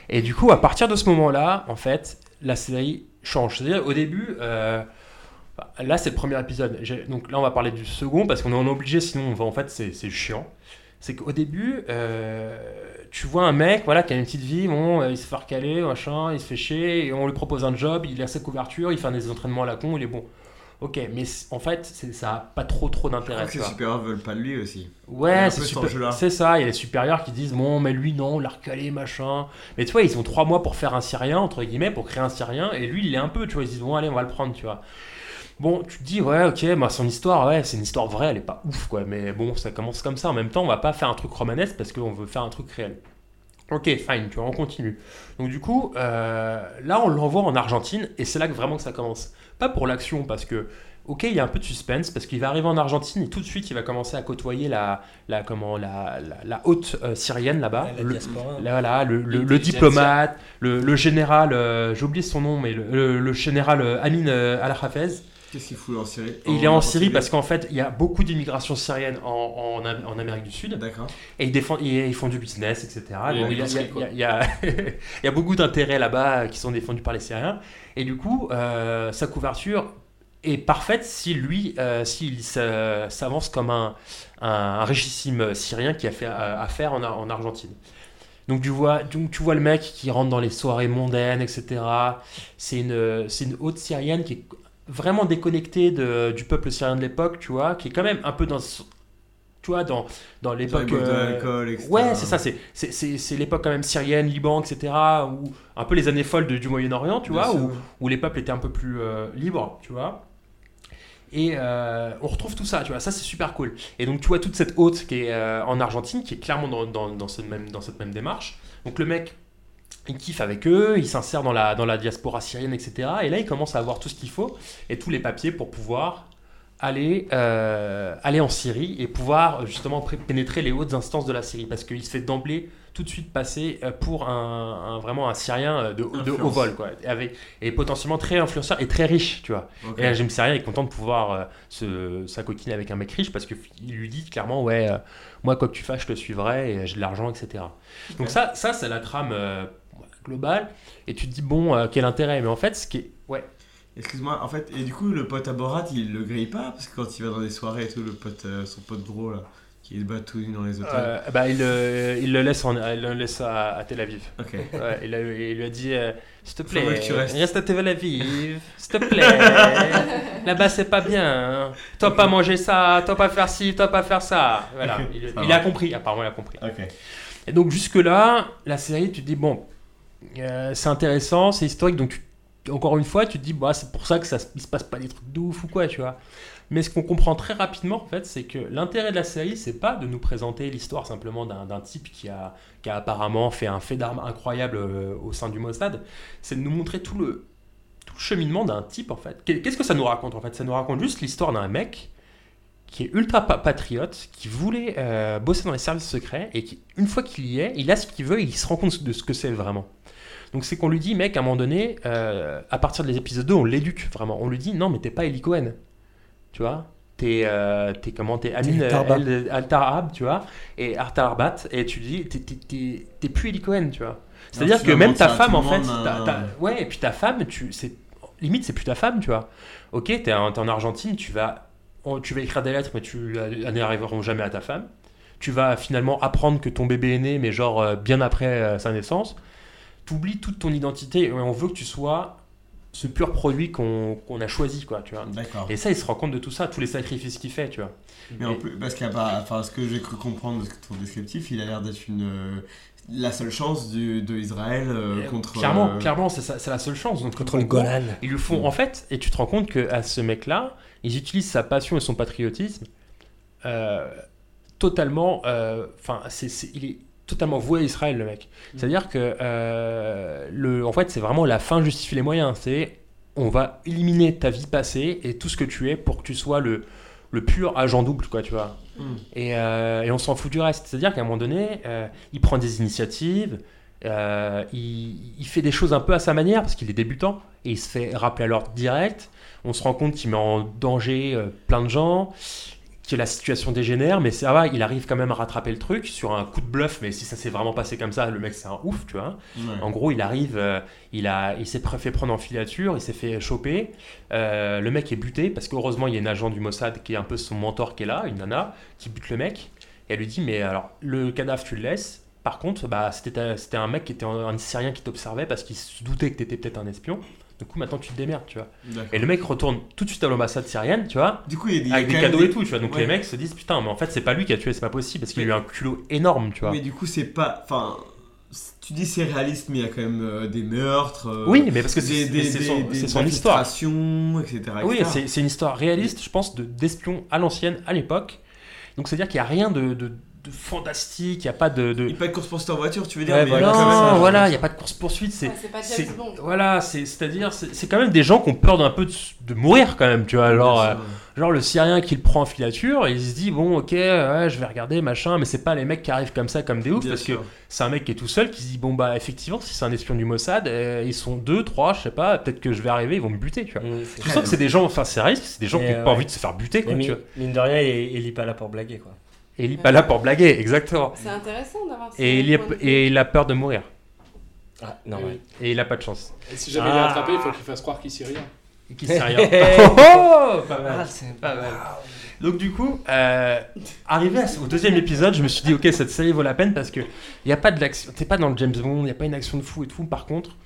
Et du coup, à partir de ce moment-là, en fait, la série change. C'est-à-dire, au début, euh, là, c'est le premier épisode. Donc là, on va parler du second parce qu'on est en obligé, sinon, on va, en fait, c'est c'est chiant. C'est qu'au début, euh, tu vois un mec voilà, qui a une petite vie, bon, euh, il se fait recaler, machin, il se fait chier, et on lui propose un job, il a sa couverture, il fait des entraînements à la con, il est bon. Ok, mais en fait, ça n'a pas trop trop d'intérêt. que les supérieurs veulent pas de lui aussi. Ouais, c'est super- ça. Il y a les supérieurs qui disent bon, mais lui non, on l'a recalé, machin. Mais tu vois, ils ont trois mois pour faire un Syrien entre guillemets, pour créer un Syrien, et lui, il est un peu, tu vois, ils disent bon, allez, on va le prendre, tu vois. Bon, tu te dis ouais, ok, bah, son histoire, ouais, c'est une histoire vraie, elle est pas ouf, quoi. Mais bon, ça commence comme ça. En même temps, on va pas faire un truc romanesque parce qu'on veut faire un truc réel. Ok, fine, tu vois, on continue. Donc du coup, euh, là, on l'envoie en Argentine, et c'est là que vraiment que ça commence. Pas pour l'action, parce que Ok, il y a un peu de suspense parce qu'il va arriver en Argentine et tout de suite il va commencer à côtoyer la, la, comment, la, la, la haute euh, syrienne là-bas. Le- là, voilà, le, le- le L'intelligentsia. diplomate, le, général, euh, j'ai oublié son nom, mais le général euh, Amin euh, Al-Hafez. Qu'est-ce qu'il fout en Syrie il est en Syrie parce qu'en fait il y a beaucoup d'immigration syrienne en, en, Am- en Amérique du Sud. D'accord. Et ils, défendent, ils, ils font du business, etc. Bon, il, y a, y y y beaucoup d'intérêts là-bas qui sont défendus par les Syriens. Et du coup, euh, sa couverture est parfaite si lui, euh, s'il s'a- s'avance comme un, un, un richissime syrien qui a fait euh, affaire en, Ar- en Argentine. Donc tu, vois, donc tu vois le mec qui rentre dans les soirées mondaines, etc. C'est une, c'est une haute syrienne qui est vraiment déconnectée de- du peuple syrien de l'époque, tu vois, qui est quand même un peu dans, tu vois, dans, dans l'époque. euh, ouais, c'est ça, c'est, c'est, c'est, c'est l'époque quand même syrienne, Liban, etc. Ou un peu les années folles de- du Moyen-Orient, tu Bien vois, où, où les peuples étaient un peu plus euh, libres, tu vois. Et euh, on retrouve tout ça, tu vois, ça c'est super cool. Et donc tu vois toute cette haute qui est euh, en Argentine, qui est clairement dans, dans, dans, cette même, dans cette même démarche. Donc le mec, il kiffe avec eux, il s'insère dans la, dans la diaspora syrienne, etc. Et là, il commence à avoir tout ce qu'il faut et tous les papiers pour pouvoir aller, euh, aller en Syrie et pouvoir justement pénétrer les hautes instances de la Syrie. Parce qu'il se fait d'emblée tout de suite passer euh, pour un, un- vraiment un Syrien euh, de, de haut vol. Quoi, et, avec, et potentiellement très influenceur et très riche, tu vois. Ok. Et là, James Syrien est content de pouvoir euh, se, s'acoquiner avec un mec riche parce qu'il lui dit clairement Ouais, euh, moi, quoi que tu fasses, je te suivrai et j'ai de l'argent, etc. Donc, ça, ça c'est la trame globale. Et tu te dis Bon, euh, quel intérêt Mais en fait, ce qui est. Ouais. Excuse-moi, en fait, et du coup, le pote à Borat, il le grille pas Parce que quand il va dans des soirées et tout, le pote, euh, son pote gros là, qui se bat tout nu dans les hôtels. Euh, bah, il, le- il le laisse, en, il le laisse à, à Tel Aviv. Ok. Ouais, il, a- il lui a dit euh, S'il te plaît, que tu restes. reste à Tel Aviv, s'il te plaît. Là-bas, c'est pas bien. hein. Toi, pas manger ça, toi, pas faire ci, toi, pas faire ça. Voilà, il, ça il va. a compris, apparemment, il a compris. Ok. Et donc, jusque-là, la série, tu te dis Bon, euh, c'est intéressant, c'est historique, donc encore une fois, tu te dis bah, C'est pour ça que ça se- passe pas des trucs de ouf ou quoi, tu vois. Mais ce qu'on comprend très rapidement, en fait, c'est que l'intérêt de la série, c'est pas de nous présenter l'histoire simplement d'un type qui a, qui apparemment fait un fait d'armes incroyable euh, au sein du Mossad, c'est de nous montrer tout le, tout cheminement d'un type, en fait. Qu'est- Qu'est-ce que ça nous raconte, en fait? Ça nous raconte juste l'histoire d'un mec qui est ultra pa- patriote, qui voulait euh, bosser dans les services secrets et qui, une fois qu'il y est, il a ce qu'il veut il se rend compte de ce que c'est vraiment. Donc c'est qu'on lui dit, mec, à un moment donné, euh, à partir des épisodes 2, on l'éduque vraiment. On lui dit, non, mais t'es pas Eli Cohen. Tu vois? T'es euh, t'es comment? T'es Amin Al-Tarab, tu vois? Et Artarbat, et tu dis, t'es- t'es- t'es t'es plus Eli Cohen, tu vois C'est-à-dire que même ta femme, en fait, monde, t'as- euh. t'as- ouais, et puis ta femme, tu, c'est limite, c'est plus ta femme, tu vois. Ok, t'es en, t'es en Argentine, tu vas, tu vas écrire des lettres, mais tu elles n'arriveront jamais à ta femme. Tu vas finalement apprendre que ton bébé est né, mais genre euh, bien après euh, sa naissance. Tu oublies toute ton identité et on veut que tu sois ce pur produit qu'on qu'on a choisi, quoi, tu vois. Et ça, il se rend compte de tout ça, tous les sacrifices qu'il fait, tu vois. Mais en plus, parce pas, enfin, ce que j'ai cru comprendre de ton descriptif, il a l'air d'être une euh, la seule chance du- de Israël euh, contre. Clairement, euh, clairement, c'est la seule chance. Donc, Contre le Golan. Ils le font en fait, et tu te rends compte que à ce mec-là, ils utilisent sa passion et son patriotisme euh, totalement. euh, Enfin, c'est c'est- il est totalement voué à Israël, le mec. C'est-à-dire que euh, le, en fait, c'est vraiment la fin justifie les moyens. C'est on va éliminer ta vie passée et tout ce que tu es pour que tu sois le le pur agent double, quoi, tu vois. Mm. Et, euh, et on s'en fout du reste. C'est-à-dire qu'à un moment donné, euh, il prend des initiatives, euh, il, il fait des choses un peu à sa manière parce qu'il est débutant et il se fait rappeler à l'ordre direct. On se rend compte qu'il met en danger plein de gens, que la situation dégénère, mais ça va, il arrive quand même à rattraper le truc sur un coup de bluff. Mais si ça s'est vraiment passé comme ça, le mec c'est un ouf, tu vois. Ouais. En gros, il arrive, euh, il, a, il s'est fait prendre en filature, il s'est fait choper. Euh, le mec est buté parce qu'heureusement, il y a une agent du Mossad qui est un peu son mentor qui est là, une nana, qui bute le mec. Et elle lui dit Mais alors, le cadavre, tu le laisses. Par contre, bah, c'était un- mec qui était un, un Syrien qui t'observait parce qu'il se doutait que tu étais peut-être un espion. Du coup, maintenant, tu te démerdes, tu vois. Et le mec retourne tout de suite à l'ambassade syrienne, tu vois. Du coup, il y a des- avec des cadeaux et tout, tu vois. Donc Ouais. les mecs se disent Putain, mais en fait, c'est pas lui qui a tué, c'est pas possible parce qu'il a eu un culot énorme, tu vois. Mais du coup, c'est pas. Enfin, tu dis c'est réaliste, mais il y a quand même euh, des meurtres. euh, Oui, mais parce que c'est son, son histoire. infiltrations, etc. Oui, etc. c'est une histoire réaliste, je pense, de- d'espion à l'ancienne, à l'époque. Donc c'est-à-dire qu'il n'y a rien de, de- de fantastique, il n'y a pas de... de... Il n'y a pas de course-poursuite en voiture, tu veux dire Ouais, mais non, ça. voilà, il n'y a pas de course-poursuite. C'est, Ouais, c'est pas James c'est- Bond. Voilà, c'est, c'est-à-dire, c'est, c'est quand même des gens qui ont peur d'un peu de, de mourir quand même, tu vois. Genre, euh, genre le Syrien qui le prend en filature, et il se dit, bon, ok, ouais, je vais regarder, machin, mais c'est pas les mecs qui arrivent comme ça, comme des oufs, parce sûr. que c'est un mec qui est tout seul, qui se dit, bon, bah, effectivement, si c'est un espion du Mossad, euh, ils sont deux, trois, je sais pas, peut-être que je vais arriver, ils vont me buter, tu vois. Mmh, Tu sens que c'est des gens, enfin, c'est risque, c'est des gens Et, qui n'ont euh, pas ouais. envie de se faire buter, quoi, Mais tu vois. mine de rien, il, il est pas là pour blaguer, quoi. Et il est pas là pour blaguer, exactement. C'est intéressant d'avoir ce Et il, vue. et il a peur de mourir. Ah, normal. Et il a pas de chance. Et si jamais il est Ah. attrapé, il faut qu'il fasse croire qu'il sait rien. Qui sait rien. oh, oh, pas mal. Ah, c'est Pas mal. Donc du coup, euh, arrivé à ce- au deuxième épisode, je me suis dit ok cette série vaut la peine parce que il y a pas de l'action, t'es pas dans le James Bond, il y a pas une action de fou et tout. Par contre,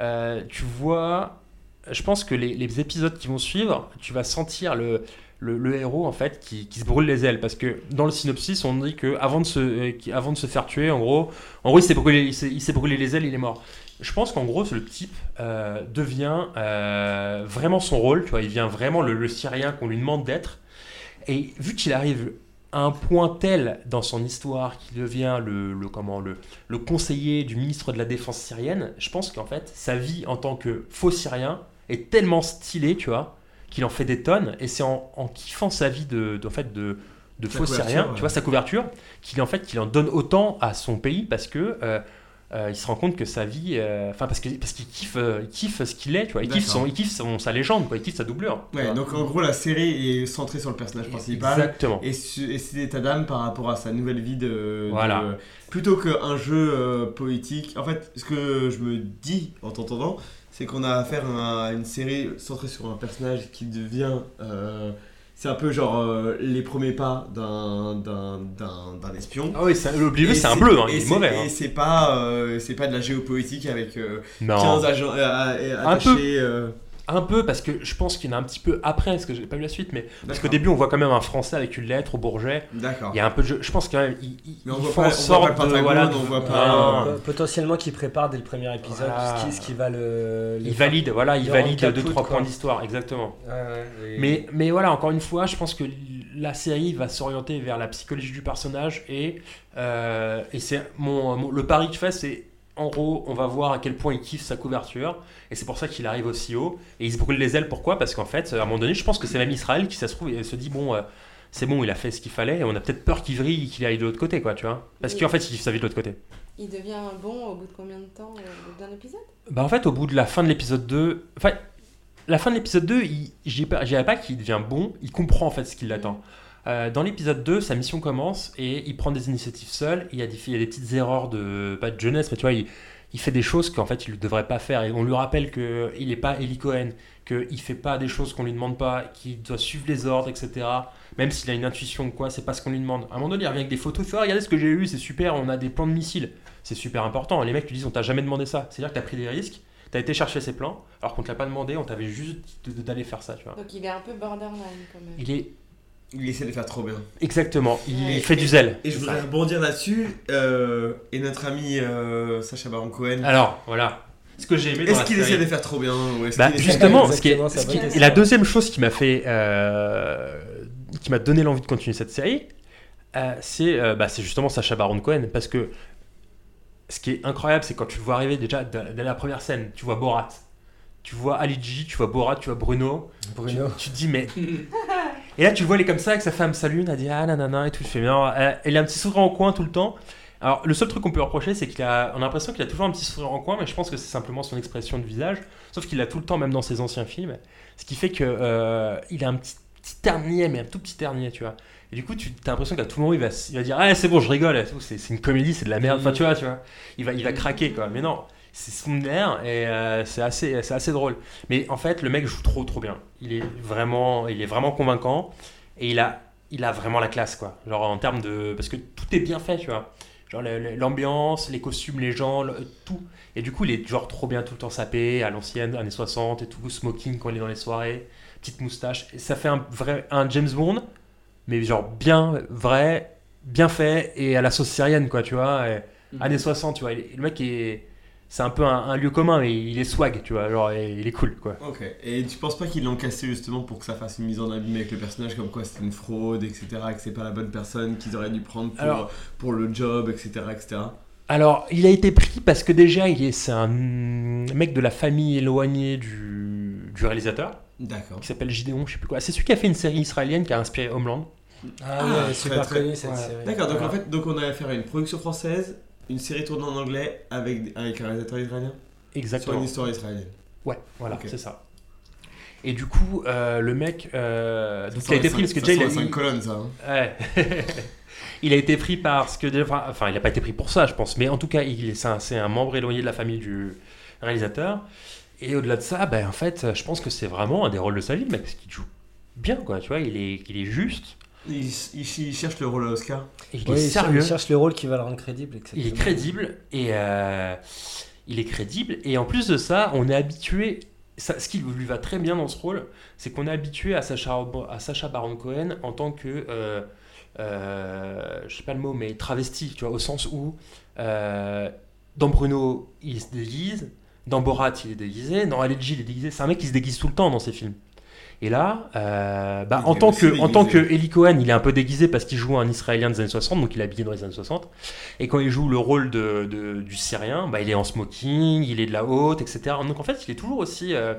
euh, tu vois, je pense que les, les épisodes qui vont suivre, tu vas sentir le, le, héros en fait qui, qui se brûle les ailes parce que dans le synopsis on dit que avant de se, euh, avant de se faire tuer, en gros, en gros il s'est brûlé, il s'est- brûlé les ailes, il est mort. Je pense qu'en gros, le type euh, devient euh, vraiment son rôle, tu vois, il vient vraiment le, le Syrien qu'on lui demande d'être. Et vu qu'il arrive à un point tel dans son histoire qu'il devient le, le, comment, le, le conseiller du ministre de la Défense syrienne, je pense qu'en fait, sa vie en tant que faux Syrien est tellement stylée, tu vois, qu'il en fait des tonnes. Et c'est en, en kiffant sa vie de, de, en fait, de, de Sa faux Syrien, ouais. tu vois, sa couverture, qu'il en, fait, qu'il en donne autant à son pays parce que... euh, il se rend compte que sa vie, euh, enfin parce que parce qu'il kiffe, euh, il kiffe ce qu'il est, tu vois, il kiffe son, il kiffe son- sa légende, quoi, il kiffe sa doublure. Ouais, donc en gros, la série est centrée sur le personnage principal. Exactement. Et, c'est état d'âme par rapport à sa nouvelle vie de. Voilà. de- plutôt qu'un jeu poétique. En fait, ce que je me dis en t'entendant, c'est qu'on a affaire à une série centrée sur un personnage qui devient. C'est un peu genre euh, les premiers pas d'un, d'un, d'un, d'un espion. Ah oui, Et c'est un bleu, hein, et il est c'est- mauvais, Et hein. c'est pas, euh, pas de la géopoétique avec euh, Non. 15 agents euh, Un peu. Euh, Un peu parce que je pense qu'il y en a un petit peu après, parce que j'ai pas vu la suite, mais parce qu'au début on voit quand même un Français avec une lettre au Bourget. D'accord. Il y a un peu de jeu. Je pense quand même ils, ils, Mais on ils voit font pas- en on voit pas le de Pentagone, voilà, de- on voit Non. pas- Pe- Potentiellement qui prépare dès le premier épisode Voilà. ce, qui, ce qui va le. Il valide, voilà, il valide 2-3 quoi. points d'histoire, exactement. Ouais, ouais, et- Mais, mais voilà, encore une fois, je pense que la série va s'orienter vers la psychologie du personnage et, euh, et c'est mon, mon- le pari que je fais, c'est en gros, on va voir à quel point il kiffe sa couverture et c'est pour ça qu'il arrive aussi haut et il se brûle les ailes. Pourquoi? Parce qu'en fait, à un moment donné, je pense que c'est même Israël qui, ça se trouve, et se dit bon, euh, c'est bon, il a fait ce qu'il fallait, et on a peut-être peur qu'il vrille, qu'il aille de l'autre côté, quoi, tu vois. Parce qu'en fait, il vit sa vie de l'autre côté. Il devient bon au bout de combien de temps euh, Au bout d'un épisode? Bah en fait, au bout de la fin de l'épisode 2, enfin, la fin de l'épisode 2, il- je dirais pas, pas qu'il devient bon, il comprend en fait ce qui l'attend. Euh, dans l'épisode 2, sa mission commence et il prend des initiatives seul. Il y a des, il y a des petites erreurs de, pas de jeunesse, mais tu vois, il, il fait des choses qu'en fait il ne devrait pas faire. Et on lui rappelle qu'il n'est pas Eli Cohen, qu'il fait pas des choses qu'on lui demande pas, qu'il doit suivre les ordres, etc. Même s'il a une intuition ou quoi, c'est pas ce qu'on lui demande. À un moment donné, il revient avec des photos, il fait Ah, regardez ce que j'ai eu, c'est super, on a des plans de missiles. C'est super important. Les mecs lui disent on t'a jamais demandé ça. C'est-à-dire que t'as pris des risques, t'as été chercher ces plans, alors qu'on te l'a pas demandé, on t'avait juste d'aller faire ça, tu vois. Donc il est un peu borderline quand même. Il est Il essaie de faire trop bien. exactement, il Ouais. fait du zèle. Et je voudrais ça. rebondir là-dessus. euh, et notre ami euh, Sacha Baron Cohen. Alors voilà, ce que j'ai aimé Est-ce qu'il essaie de faire trop bien ou est-ce Bah, qu'il essaie- justement, ce qui est, ce qui- et la deuxième chose qui m'a fait, euh, qui m'a donné l'envie de continuer cette série, euh, c'est euh, bah, c'est justement Sacha Baron Cohen, parce que ce qui est incroyable, c'est quand tu le vois arriver déjà dès dès la première scène, tu vois Borat, tu vois Ali G, tu vois Borat, tu vois Bruno, Bruno. tu, tu te dis mais et là tu le vois il est comme ça avec sa femme salut, elle dit ah nanana et tout, je fais bien, euh, il a un petit sourire en coin tout le temps. Alors le seul truc qu'on peut reprocher c'est qu'il a, a l'impression qu'il a toujours un petit sourire en coin, mais je pense que c'est simplement son expression de visage. Sauf qu'il l'a tout le temps, même dans ses anciens films. Ce qui fait que euh, il a un petit, petit ternier, mais un tout petit ternier, tu vois. Et du coup, tu as l'impression qu'à tout moment, il va, il va dire Ah, c'est bon, je rigole, c'est une comédie, c'est de la merde. Enfin, tu vois, tu vois. Il va, il va craquer, quoi. Mais non, c'est son air et euh, c'est assez, c'est assez drôle. Mais en fait, le mec joue trop, trop bien. Il est vraiment, il est vraiment convaincant et il a, il a vraiment la classe, quoi. Genre en termes de. Parce que tout est bien fait, tu vois. Genre l'ambiance, les costumes, les gens, le- tout. Et du coup, il est genre trop bien tout le temps sapé, à l'ancienne, années 60 et tout, smoking quand il est dans les soirées, petite moustache. Et ça fait un vrai un James Bond, mais genre bien vrai, bien fait et à la sauce syrienne, quoi, tu vois. et Mhm. Années 60, tu vois. le mec est. C'est un peu un, un lieu commun, mais il est swag, tu vois. Genre, il est cool, quoi. Ok. Et tu penses pas qu'ils l'ont cassé justement pour que ça fasse une mise en abîme avec le personnage, comme quoi c'était une fraude, etc., que c'est pas la bonne personne qu'ils auraient dû prendre pour, Alors- pour le job, etc., etc. Alors, il a été pris parce que déjà, il est, c'est un mec de la famille éloignée du, du réalisateur, D'accord. qui s'appelle Gideon, je sais plus quoi. C'est celui qui a fait une série israélienne qui a inspiré Homeland. Ah, ouais, très, super très- connu cette ouais. série. D'accord, donc Voilà. en fait, donc on a affaire à une production française, une série tournée en anglais avec, avec un réalisateur israélien sur Exactement. une histoire israélienne. Ouais, voilà, c'est ça. Et du coup, euh, le mec, euh, donc il a été pris parce que déjà il a, colonnes, ça. hein. Ouais. il a été pris parce que enfin, il n'a pas été pris pour ça, je pense, mais en tout cas, c'est un, membre éloigné de la famille du réalisateur. Et au-delà de ça, ben, en fait, je pense que c'est vraiment un des rôles de sa vie, mec, parce qu'il joue bien, quoi. Tu vois, il est, il est juste, Il, il- il cherche le rôle à Oscar. il Oui, est sérieux. il cherche le rôle qui va le rendre crédible. Il est exactement. crédible et euh, il est crédible et en plus de ça, on est habitué. ça- ce qui lui va très bien dans ce rôle, c'est qu'on est habitué à Sacha, à Sacha Baron Cohen en tant que, euh, euh, je sais pas le mot, mais travesti, tu vois, au sens où euh, dans Bruno il se déguise, dans Borat il est déguisé, dans Allergy il est déguisé. C'est un mec qui se déguise tout le temps dans ses films. Et là, euh, bah, en, tant que, en tant que. Eli Cohen, il est un peu déguisé parce qu'il joue un Israélien des années 60, donc il est habillé dans les années 60. Et quand il joue le rôle de, de- du Syrien, bah, il est en smoking, il est de la haute, etc. Donc en fait, il est toujours aussi. euh,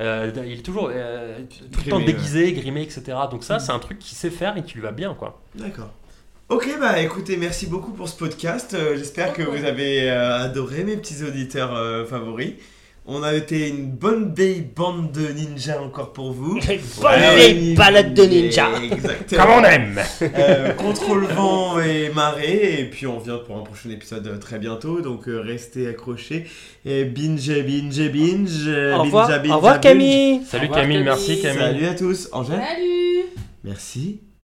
euh, il est toujours tout le temps déguisé, grimé, etc. Donc ça, c'est un truc qu'il sait faire et qui lui va bien, quoi. D'accord. Ok, bah écoutez, merci beaucoup pour ce podcast. J'espère que vous avez adoré mes petits auditeurs favoris. On a été une bonne vieille bande de ninjas encore pour vous. bonne vieille balade de ninja. Exactement. Comme on aime Euh, contre le vent et marée. Et puis on revient pour un prochain épisode très bientôt. Donc euh, restez accrochés. Et binge, binge, binge. Au revoir, binge, binge, au revoir binge. Camille. Salut revoir, Camille, merci Camille. Salut à tous. Angèle Salut Merci.